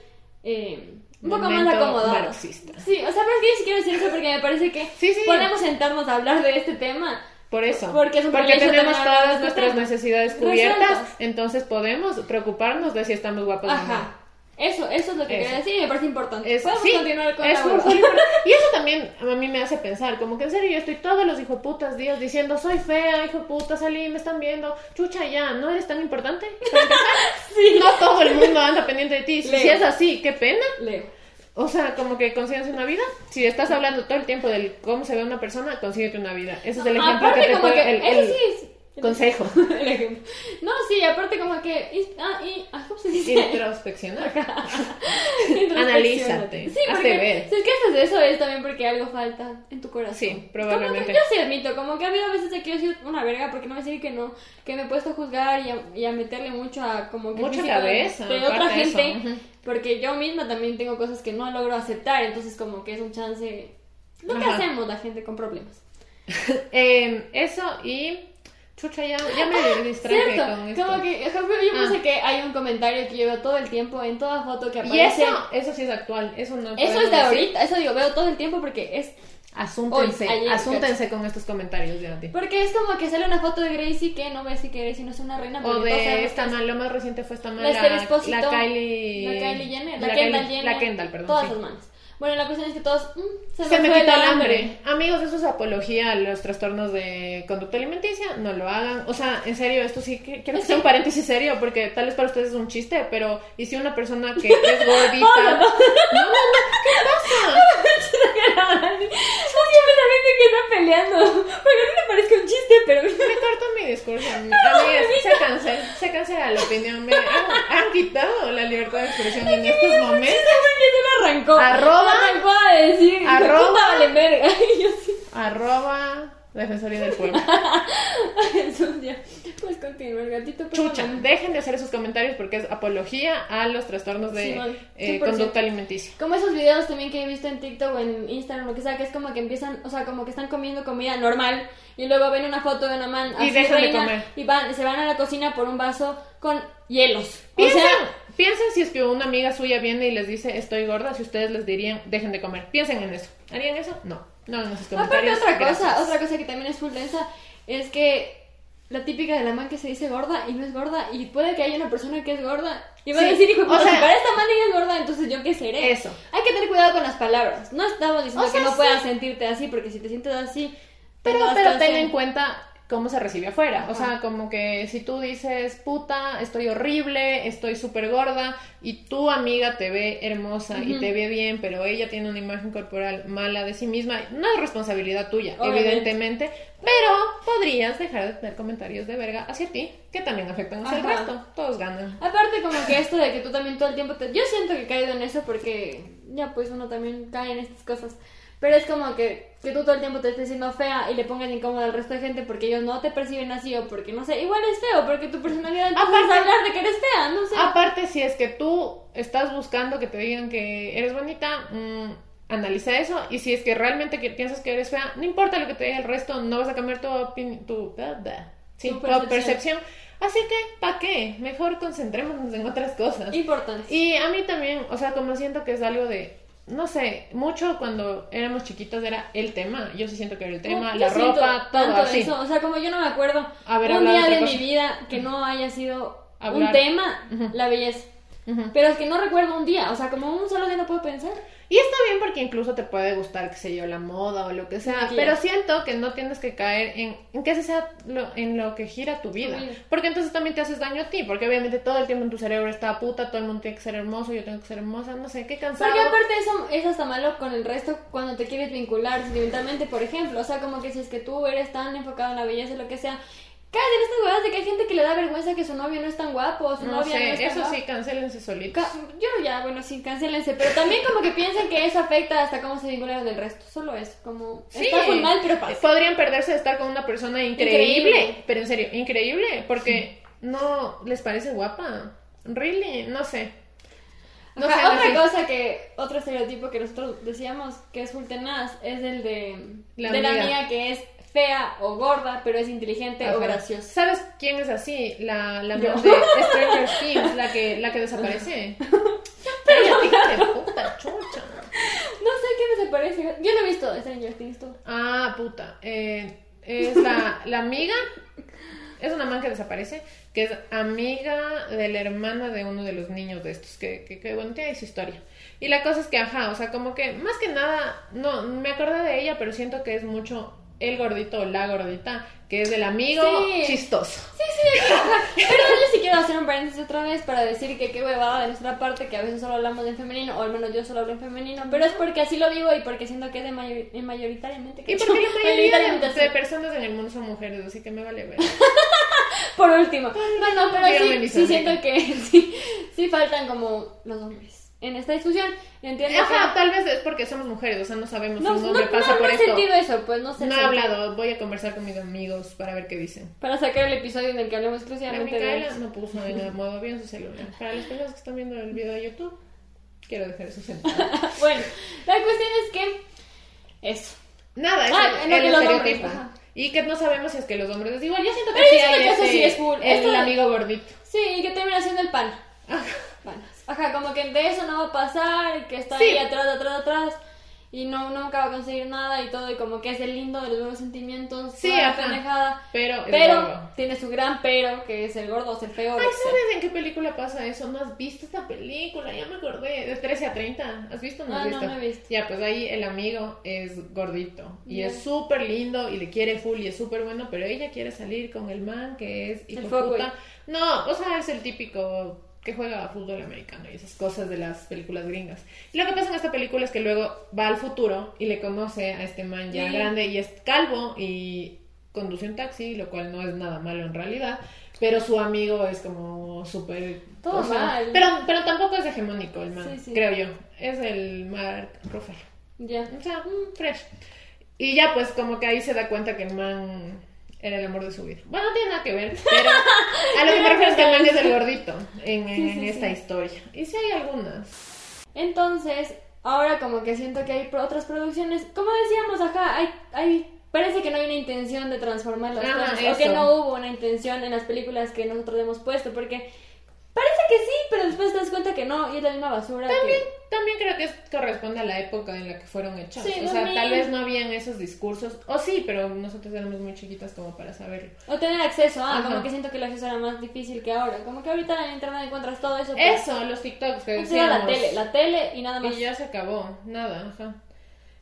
eh, un poco más Momento acomodada. marxista. Sí, o sea, pero es que yo sí quiero decir eso porque me parece que Sí, sí. podemos sentarnos a hablar de este tema. Por eso. Porque es un Porque privilegio tenemos todas nuestras necesidades cubiertas, Resueltas. entonces podemos preocuparnos de si estamos guapas o no. Ajá. Eso, eso es lo que Eso. quería decir y me parece importante. Es, Podemos sí, continuar con es la. Y eso también a mí me hace pensar, como que en serio yo estoy todos los hijoputas días diciendo soy fea, hijoputa, salí, me están viendo, chucha ya, ¿no eres tan importante? Sí. No todo el mundo anda pendiente de ti. Leo. si es así, qué pena. Leo. O sea, como que consíguense una vida. Si estás hablando todo el tiempo del cómo se ve una persona, consíguete una vida. Ese es el ejemplo Aparte, que te como puede... que, el- sí es... consejo. No, sí, aparte como que... Ah, y... ah, ¿Cómo se dice? Introspeccionar. Analízate, Sí, hazte porque ver. si es que haces eso es también porque algo falta en tu corazón. Sí, probablemente. Como que yo sí admito, como que ha habido veces de que yo he sido una verga porque no me decir que no, que me he puesto a juzgar y a, y a meterle mucho a como que Mucha de- cabeza, de, otra eso, gente, porque yo misma también tengo cosas que no logro aceptar, entonces como que es un chance... Lo que hacemos la gente con problemas. Eh, eso y... Chucha, ya, ya me distraje Cierto, con esto. como que ejemplo, yo Ah. puse que hay un comentario que yo veo todo el tiempo en toda foto que Y aparece. eso, eso sí es actual. Eso no Eso es de decir. ahorita, eso digo, veo todo el tiempo porque es Asúntense, Hoy, ayer, asúntense con estos comentarios de ti. porque es como que sale una foto de Gracie que no ves si que Gracie no es una reina O todos de esta mal, lo más reciente fue esta mal, la la Kylie... la Kylie Jenner, la, la Kendall Kylie- Jenner, La Kendall, perdón. todas sí. esas manos. Bueno, la cuestión es que todos mm, se, Se me quita el hambre. Amigos, eso es apología a los trastornos de conducta alimenticia. No lo hagan. O sea, en serio, esto sí quiero que sea un paréntesis serio porque tal vez para ustedes es un chiste, pero y si una persona que es gordita. no, no, no, ¿qué pasa? No siempre la gente que está peleando. Porque a mí me parece un chiste, pero. Me corto mi discurso. Amigas, se cancela, se cancela la opinión. Me han, han quitado la libertad de expresión en estos momentos. se arrancó. Arroba- arroba- yo sí. Arroba Defensoría del Pueblo. Ya. Pues continúa, el gatito. Chucha, perdóname. dejen de hacer esos comentarios porque es apología a los trastornos de Sí, man, eh, 100%. conducta alimenticia. Como esos videos también que he visto en TikTok o en Instagram, lo que sea, que es como que empiezan, o sea, como que están comiendo comida normal y luego ven una foto de una man Y así dejan de reina comer. y van, se van a la cocina por un vaso con hielos. O Piensen, sea, piensen si es que una amiga suya viene y les dice estoy gorda, si ustedes les dirían dejen de comer. Piensen en eso. ¿Harían eso? No. No hagan esos aparte otra cosa, otra cosa que también es full densa es que la típica de la man que se dice gorda y no es gorda y puede que haya una persona que es gorda y va a decir, hijo, o sea- si para esta man ella es gorda, entonces yo qué seré. Eso. Hay que tener cuidado con las palabras. No estamos diciendo O sea, que no sí. puedas sentirte así, porque si te sientes así... Pero, pero ten en cuenta cómo se recibe afuera. O sea, como que si tú dices, puta, estoy horrible, estoy súper gorda, y tu amiga te ve hermosa y te ve bien, pero ella tiene una imagen corporal mala de sí misma, no es responsabilidad tuya, Obviamente. evidentemente, pero podrías dejar de tener comentarios de verga hacia ti, que también afectan hacia el resto. Todos ganan. Aparte como que esto de que tú también todo el tiempo te... Yo siento que he caído en eso porque ya pues uno también cae en estas cosas. Pero es como que, que tú todo el tiempo te estés diciendo fea y le pongas incómoda al resto de gente porque ellos no te perciben así o porque no sé, igual es feo porque tu personalidad Aparte- hablar de que eres fea, no sé. Aparte, si es que tú estás buscando que te digan que eres bonita, mm, analiza eso. Y si es que realmente que piensas que eres fea, no importa lo que te diga el resto, no vas a cambiar tu tu, blah, blah. Sí, Tu tu percepción. percepción. Así que, ¿para qué? Mejor concentrémonos en otras cosas. Importante. Y a mí también, o sea, como siento que es algo de, no sé, mucho cuando éramos chiquitos era el tema. Yo sí siento que era el tema, la ropa, todo tanto así. eso. O sea, como yo no me acuerdo Haber un día de mi vida que no haya sido Hablar. un tema, la belleza. Pero es que no recuerdo un día, o sea, como un solo día no puedo pensar. Y está bien porque incluso te puede gustar, qué sé yo, la moda o lo que sea. Sí, pero siento que no tienes que caer en, en que ese sea lo, en lo que gira tu vida. vida. Porque entonces también te haces daño a ti. Porque obviamente todo el tiempo en tu cerebro está puta, todo el mundo tiene que ser hermoso, yo tengo que ser hermosa, no sé, qué cansado. Porque aparte eso es hasta malo con el resto cuando te quieres vincular sentimentalmente, por ejemplo. O sea, como que si es que tú eres tan enfocado en la belleza lo que sea, cállate en estas huevadas de que hay gente que le da vergüenza que su novio no es tan guapo o su No novia no sé, es tan eso sí, cancelense solitos. Ca- Yo ya, bueno, sí, cancelense, pero también como que piensen que eso afecta hasta cómo se vinculan del resto. Solo eso, como Sí, está muy mal, pero pasa. Podrían perderse de estar con una persona increíble, Increíble. pero en serio, increíble, porque no les parece guapa. Really, no sé. No Ajá, sé, otra así. cosa que, otro estereotipo que nosotros decíamos que es full tenaz es el de La de la amiga que es fea o gorda, pero es inteligente o graciosa. ¿Sabes quién es así? La, la Yo. de Stranger Things, la que, la que desaparece. Pero hija de puta chucha. No sé qué me parece. Yo no he visto Stranger Things tú. Ah, puta. Eh, es la, la amiga. Es una man que desaparece, que es amiga de la hermana de uno de los niños de estos, que, que, que, bueno, tiene su historia. Y la cosa es que, ajá, o sea, como que más que nada, no, me acordé de ella, pero siento que es mucho el gordito o la gordita, que es del amigo Sí. chistoso. Sí, sí, ajá. Pero yo sí quiero hacer un paréntesis otra vez para decir que qué huevada de nuestra parte que a veces solo hablamos en femenino, o al menos yo solo hablo en femenino, pero es porque así lo vivo y porque siento que es de mayor- eh, mayoritariamente. Y porque la mayoría de, de personas en el mundo son mujeres, así que me vale ver. Por último. Bueno, pero Dígame, sí, sí siento que sí, sí faltan como los hombres en esta discusión. Entiendo Ajá, que... tal vez es porque somos mujeres, o sea, no sabemos No, si un no, hombre no, pasa no por he esto. sentido eso, pues no sé. No he hablado, voy a conversar con mis amigos para ver qué dicen. Para sacar el episodio en el que hablemos La exclusivamente de Micaela eso. no puso en el modo bien su celular. Para las personas que están viendo el video de YouTube, quiero dejar eso sentado. bueno, la cuestión es que... Eso. Nada, es Ah, el, el de estereotipo. ajá. Y que no sabemos si es que los hombres es igual. Yo siento que Pero sí yo siento hay que eso ese- sí es full. El de- amigo gordito. Sí, y que termina siendo el pan. Panas. Ajá, como que de eso no va a pasar, que está Sí. ahí atrás, atrás, atrás, y no, nunca va a conseguir nada y todo, y como que es el lindo de los buenos sentimientos, Sí, toda la ajá. Pero es Pero tiene su gran pero, que es el gordo, o el feo, Ay. ¿sabes en qué película pasa eso? ¿No has visto esta película? Ya me acordé. De 13 a 30. ¿Has visto o no has Ah, no, visto? no he visto. Ya, pues ahí el amigo es gordito. Y Ya. es súper lindo y le quiere full y es súper bueno. Pero ella quiere salir con el man que es hijo El puta. No, o sea, es el típico que juega a fútbol americano y esas cosas de las películas gringas. Y lo que pasa en esta película es que luego va al futuro y le conoce a este man ya Sí. grande y es calvo y conduce un taxi, lo cual no es nada malo en realidad. Pero su amigo es como súper... Todo mal. Pero, pero tampoco es hegemónico el man, Sí, sí. creo yo. Es el Mark Ruffalo. Ya. O sea, mm, fresh. Y ya pues como que ahí se da cuenta que el man era el amor de su vida. Bueno, no tiene nada que ver, pero a lo que me refiero es que el man es el gordito en, en- Sí, en esta sí. historia. Y sí hay algunas. Entonces, ahora como que siento que hay otras producciones, como decíamos acá, hay, hay parece que no hay una intención de transformar las Ajá, cosas, o que eso. no hubo una intención en las películas que nosotros hemos puesto, porque parece que sí, pero después te das cuenta que no, y es la misma basura. que- También, también creo que es- corresponde a la época en la que fueron hechas. Sí, o sea, 2000. tal vez no habían esos discursos. O sí, pero nosotros éramos muy chiquitas como para saberlo. O tener acceso a, Ajá. como que siento que el acceso era más difícil que ahora. Como que ahorita en internet encuentras todo eso. pero Eso, los TikToks que decíamos. la tele, la tele y nada más. Y ya se acabó, nada, ajá.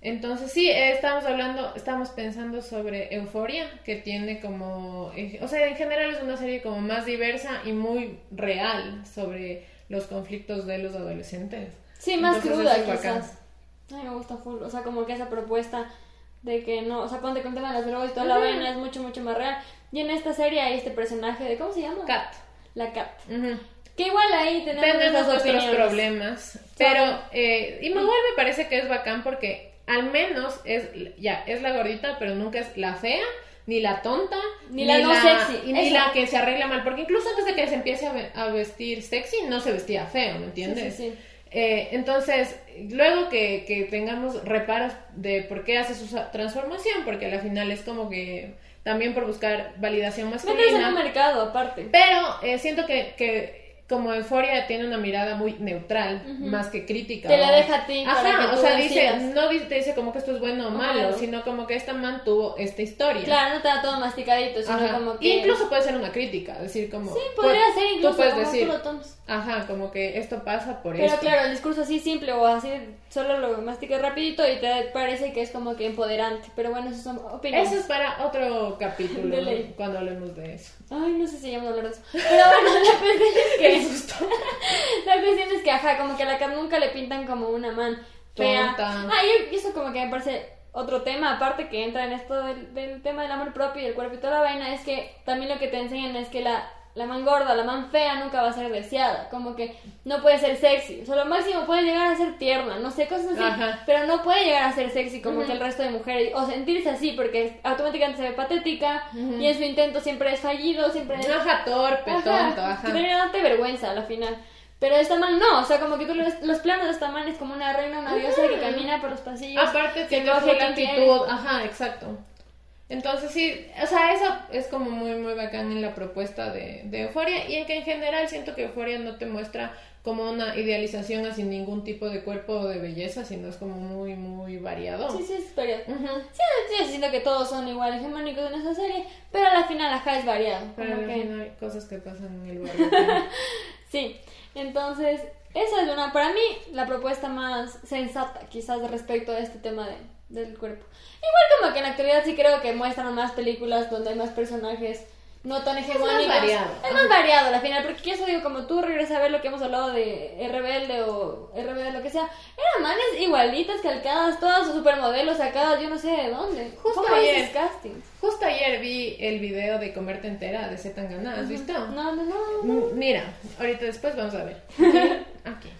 Entonces sí, eh, estamos hablando, estamos pensando sobre Euforia, que tiene como, o sea, en general es una serie como más diversa y muy real sobre los conflictos de los adolescentes. Sí, más Entonces, cruda es quizás. A mí me gusta full. O sea, como que esa propuesta de que no, o sea, ponte con las drogas y toda la vaina es mucho, mucho más real. Y en esta serie hay este personaje de, ¿cómo se llama? Cat. La Cat. Que igual ahí tenemos, Tenemos nuestros opiniones. problemas, pero eh, y Manuel me parece que es bacán porque al menos es, ya, es la gordita, pero nunca es la fea, ni la tonta, Ni la no sexy, ni eso. la que se arregla mal, porque incluso antes de que se empiece a, ve- a vestir sexy, no se vestía feo, ¿me entiendes? sí, sí. Eh, entonces, luego que, que tengamos reparos de por qué hace su transformación, porque al final es como que también por buscar validación Meterse en un masculina, mercado aparte. pero eh, siento que, que como Euforia tiene una mirada muy neutral, más que crítica. Te la deja a ti. para Ajá, que o tú sea, dice, no te dice como que esto es bueno o malo, Ajá. sino como que esta man tuvo esta historia. Claro, no te da todo masticadito, sino Ajá. como que... Y incluso puede ser una crítica, decir como... Sí, podría pues, ser incluso Tú puedes como decir, tú lo tomes. ajá, como que esto pasa por Pero esto. claro, el discurso así simple o así solo lo masticas rapidito y te parece que es como que empoderante. Pero bueno, eso son opiniones. Eso es para otro capítulo, De ley. cuando hablemos de eso. Ay, no sé si ya me hablar de eso. Pero bueno, la es que... la cuestión es que, ajá, como que a la Kat nunca le pintan como una man fea. Tonta. Ah, y eso como que me parece otro tema, aparte que entra en esto del, del tema del amor propio y el cuerpo y toda la vaina, es que también lo que te enseñan es que la, la man gorda, la man fea nunca va a ser deseada. Como que no puede ser sexy. O sea, lo máximo puede llegar a ser tierna, no sé, cosas así. Ajá. Pero no puede llegar a ser sexy como que el resto de mujeres. O sentirse así, porque automáticamente se ve patética y en su intento siempre es fallido, siempre es... Ajá, torpe, Ajá, tonto, ajá. Debería darte vergüenza a la final. Pero esta man no, o sea, como que tú ves, los planos de esta man es como una reina, una diosa que camina por los pasillos. Aparte tiene coge quien actitud, ajá, exacto. Entonces sí, o sea, eso es como muy, muy bacán en la propuesta de, de Euforia y en que en general siento que Euforia no te muestra como una idealización así ningún tipo de cuerpo o de belleza, sino es como muy, muy variado. Sí, sí, es variado. Ujú. Sí, sí, siento que todos son igual hegemónicos en esa serie, pero a la final ajá es variado. Pero como al que- final hay cosas que pasan en el barrio. Sí, entonces, esa es una, para mí, la propuesta más sensata, quizás, respecto a este tema de, del cuerpo. Igual como que en la actualidad sí creo que muestran más películas donde hay más personajes no tan hegemónicos. variado. Es más variado al final, porque yo eso digo, como tú regresas a ver lo que hemos hablado de Rebelde o RBD, lo que sea, eran manes igualitas, calcadas, todas sus supermodelos sacadas, yo no sé de dónde. Justo ¿Cómo ayer. castings? Justo ayer vi el video de Comerte Entera de Z Tangana, ¿has visto? No, no, no. Mm, Mira, ahorita después vamos a ver. Aquí.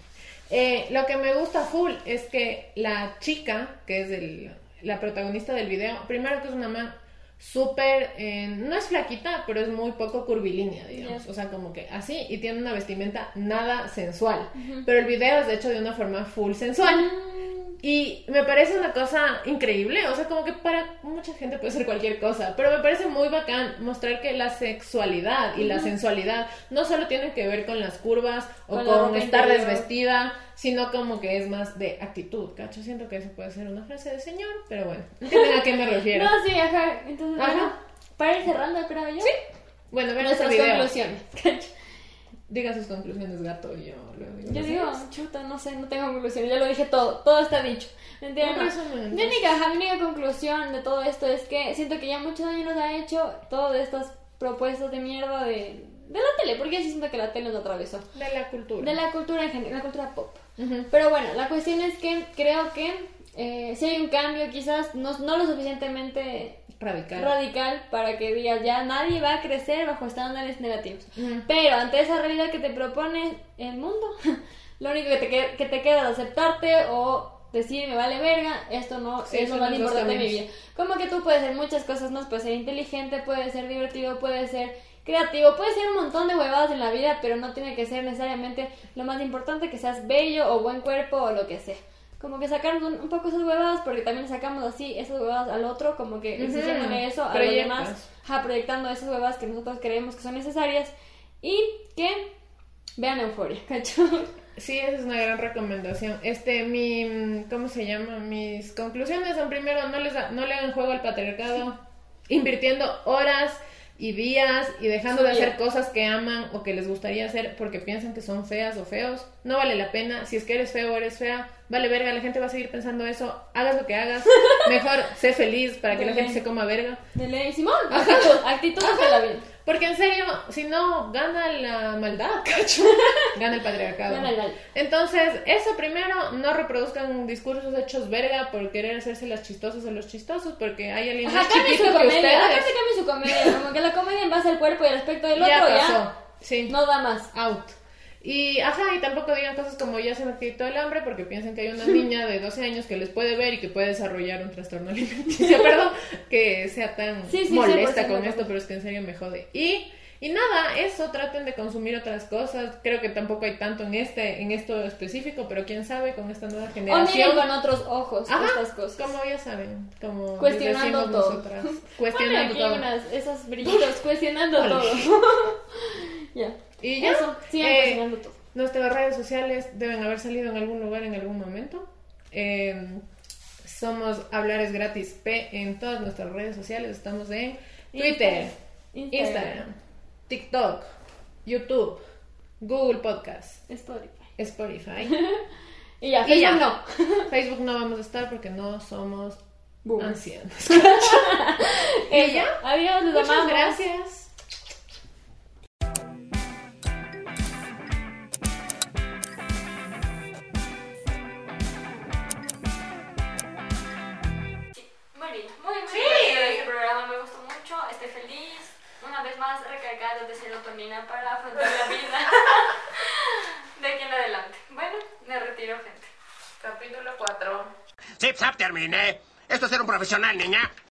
Eh, lo que me gusta full es que la chica, que es el- la protagonista del video, primero que es una man súper, eh, no es flaquita, pero es muy poco curvilínea, digamos. O sea, como que así, y tiene una vestimenta nada sensual. Pero el video es de hecho de una forma full sensual. Mm, Y me parece una cosa increíble, o sea, como que para mucha gente puede ser cualquier cosa, pero me parece muy bacán mostrar que la sexualidad y la sensualidad no solo tienen que ver con las curvas o Con estar interior. desvestida, sino como que es más de actitud, ¿cacho? Siento que eso puede ser una frase de señor, pero bueno, entienden a qué me refiero. No, sí, ajá. Entonces, Ajá. para ir cerrando, creo yo. Sí. Bueno, vean Nuestras video. conclusiones. Diga sus conclusiones, gato, y yo luego digo Yo las digo, chuta, no sé, no tengo conclusiones. Ya lo dije todo, todo está dicho. ¿Entiendes? Mi única, ajá, mi única conclusión de todo esto es que siento que ya mucho daño nos ha hecho todas estas propuestas de mierda de, de la tele, porque yo sí siento que la tele nos atravesó. De la cultura. De la cultura en general, la cultura pop. Pero bueno, la cuestión es que creo que eh, si hay un cambio, quizás no, no lo suficientemente Radical. radical para que digas ya nadie va a crecer bajo estándares negativos. Pero ante esa realidad que te propone el mundo, lo único que te, que, que te queda es aceptarte o decir me vale verga, esto no Sí, es lo más importante de mi vida. Como que tú puedes hacer muchas cosas, ¿no? Puedes ser inteligente, puedes ser divertido, puedes ser creativo, puedes ser un montón de huevadas en la vida, pero no tiene que ser necesariamente lo más importante que seas bello o buen cuerpo o lo que sea. Como que sacarnos un, un poco esas huevadas, porque también sacamos así esas huevadas al otro, como que exigiéndole eso a los demás, proyectando esas huevas que nosotros creemos que son necesarias y que vean Euforia, ¿cacho? Sí, esa es una gran recomendación. Este, mi, ¿cómo se llama? Mis conclusiones son primero, no les da- no le hagan juego al patriarcado, invirtiendo horas y días y dejando de hacer cosas que aman o que les gustaría hacer porque piensan que son feas o feos. No vale la pena. Si es que eres feo o eres fea, vale verga, la gente va a seguir pensando eso. Hagas lo que hagas. Mejor sé feliz para que la gente se coma verga. De ley, Simón, actitud, actitud la vida. Porque en serio, si no, gana la maldad, cacho. Gana el patriarcado. Gana el mal. Entonces, eso primero, no reproduzcan discursos hechos verga por querer hacerse las chistosas a los chistosos, porque hay alguien más cambien su chiquito que comedia, ustedes. aparte cambien su comedia, como que la comedia en base al cuerpo y al aspecto del otro Ya ya, pasó. Sí. no da más. Out. Y, ajá, y tampoco digan cosas como ya se me quitó el hambre porque piensan que hay una niña de 12 años que les puede ver y que puede desarrollar un trastorno alimenticio, perdón, que sea tan Sí, sí, molesta 100% con esto, pero es que en serio me jode. Y, y nada, eso, traten de consumir otras cosas. Creo que tampoco hay tanto en este, en esto específico, pero quién sabe con esta nueva O generación. miren con otros ojos Ajá, estas cosas. Como ya saben, como Cuestionando todo. nosotras. Cuestionando aquí todo. unas, esos brillitos, cuestionando todo. ya. Y ya, Eso, sigan eh. Nuestras redes sociales deben haber salido en algún lugar en algún momento. Eh, somos Hablares Gratis P en todas nuestras redes sociales. Estamos en Twitter, Instagram. Instagram, TikTok, YouTube, Google Podcast, Spotify. Spotify. Y ya, Y ya. No. Facebook no vamos a estar porque no somos Boom. ancianos. Eso. ¿Y ya? Adiós, los Muchas amamos. gracias. Muy Sí. este programa, me gustó mucho, estoy feliz. Una vez más recargada de serotonina para afrontar la vida de aquí en adelante. Bueno, me retiro, gente. Capítulo 4. Zip, zap, terminé. Esto es ser un profesional, niña.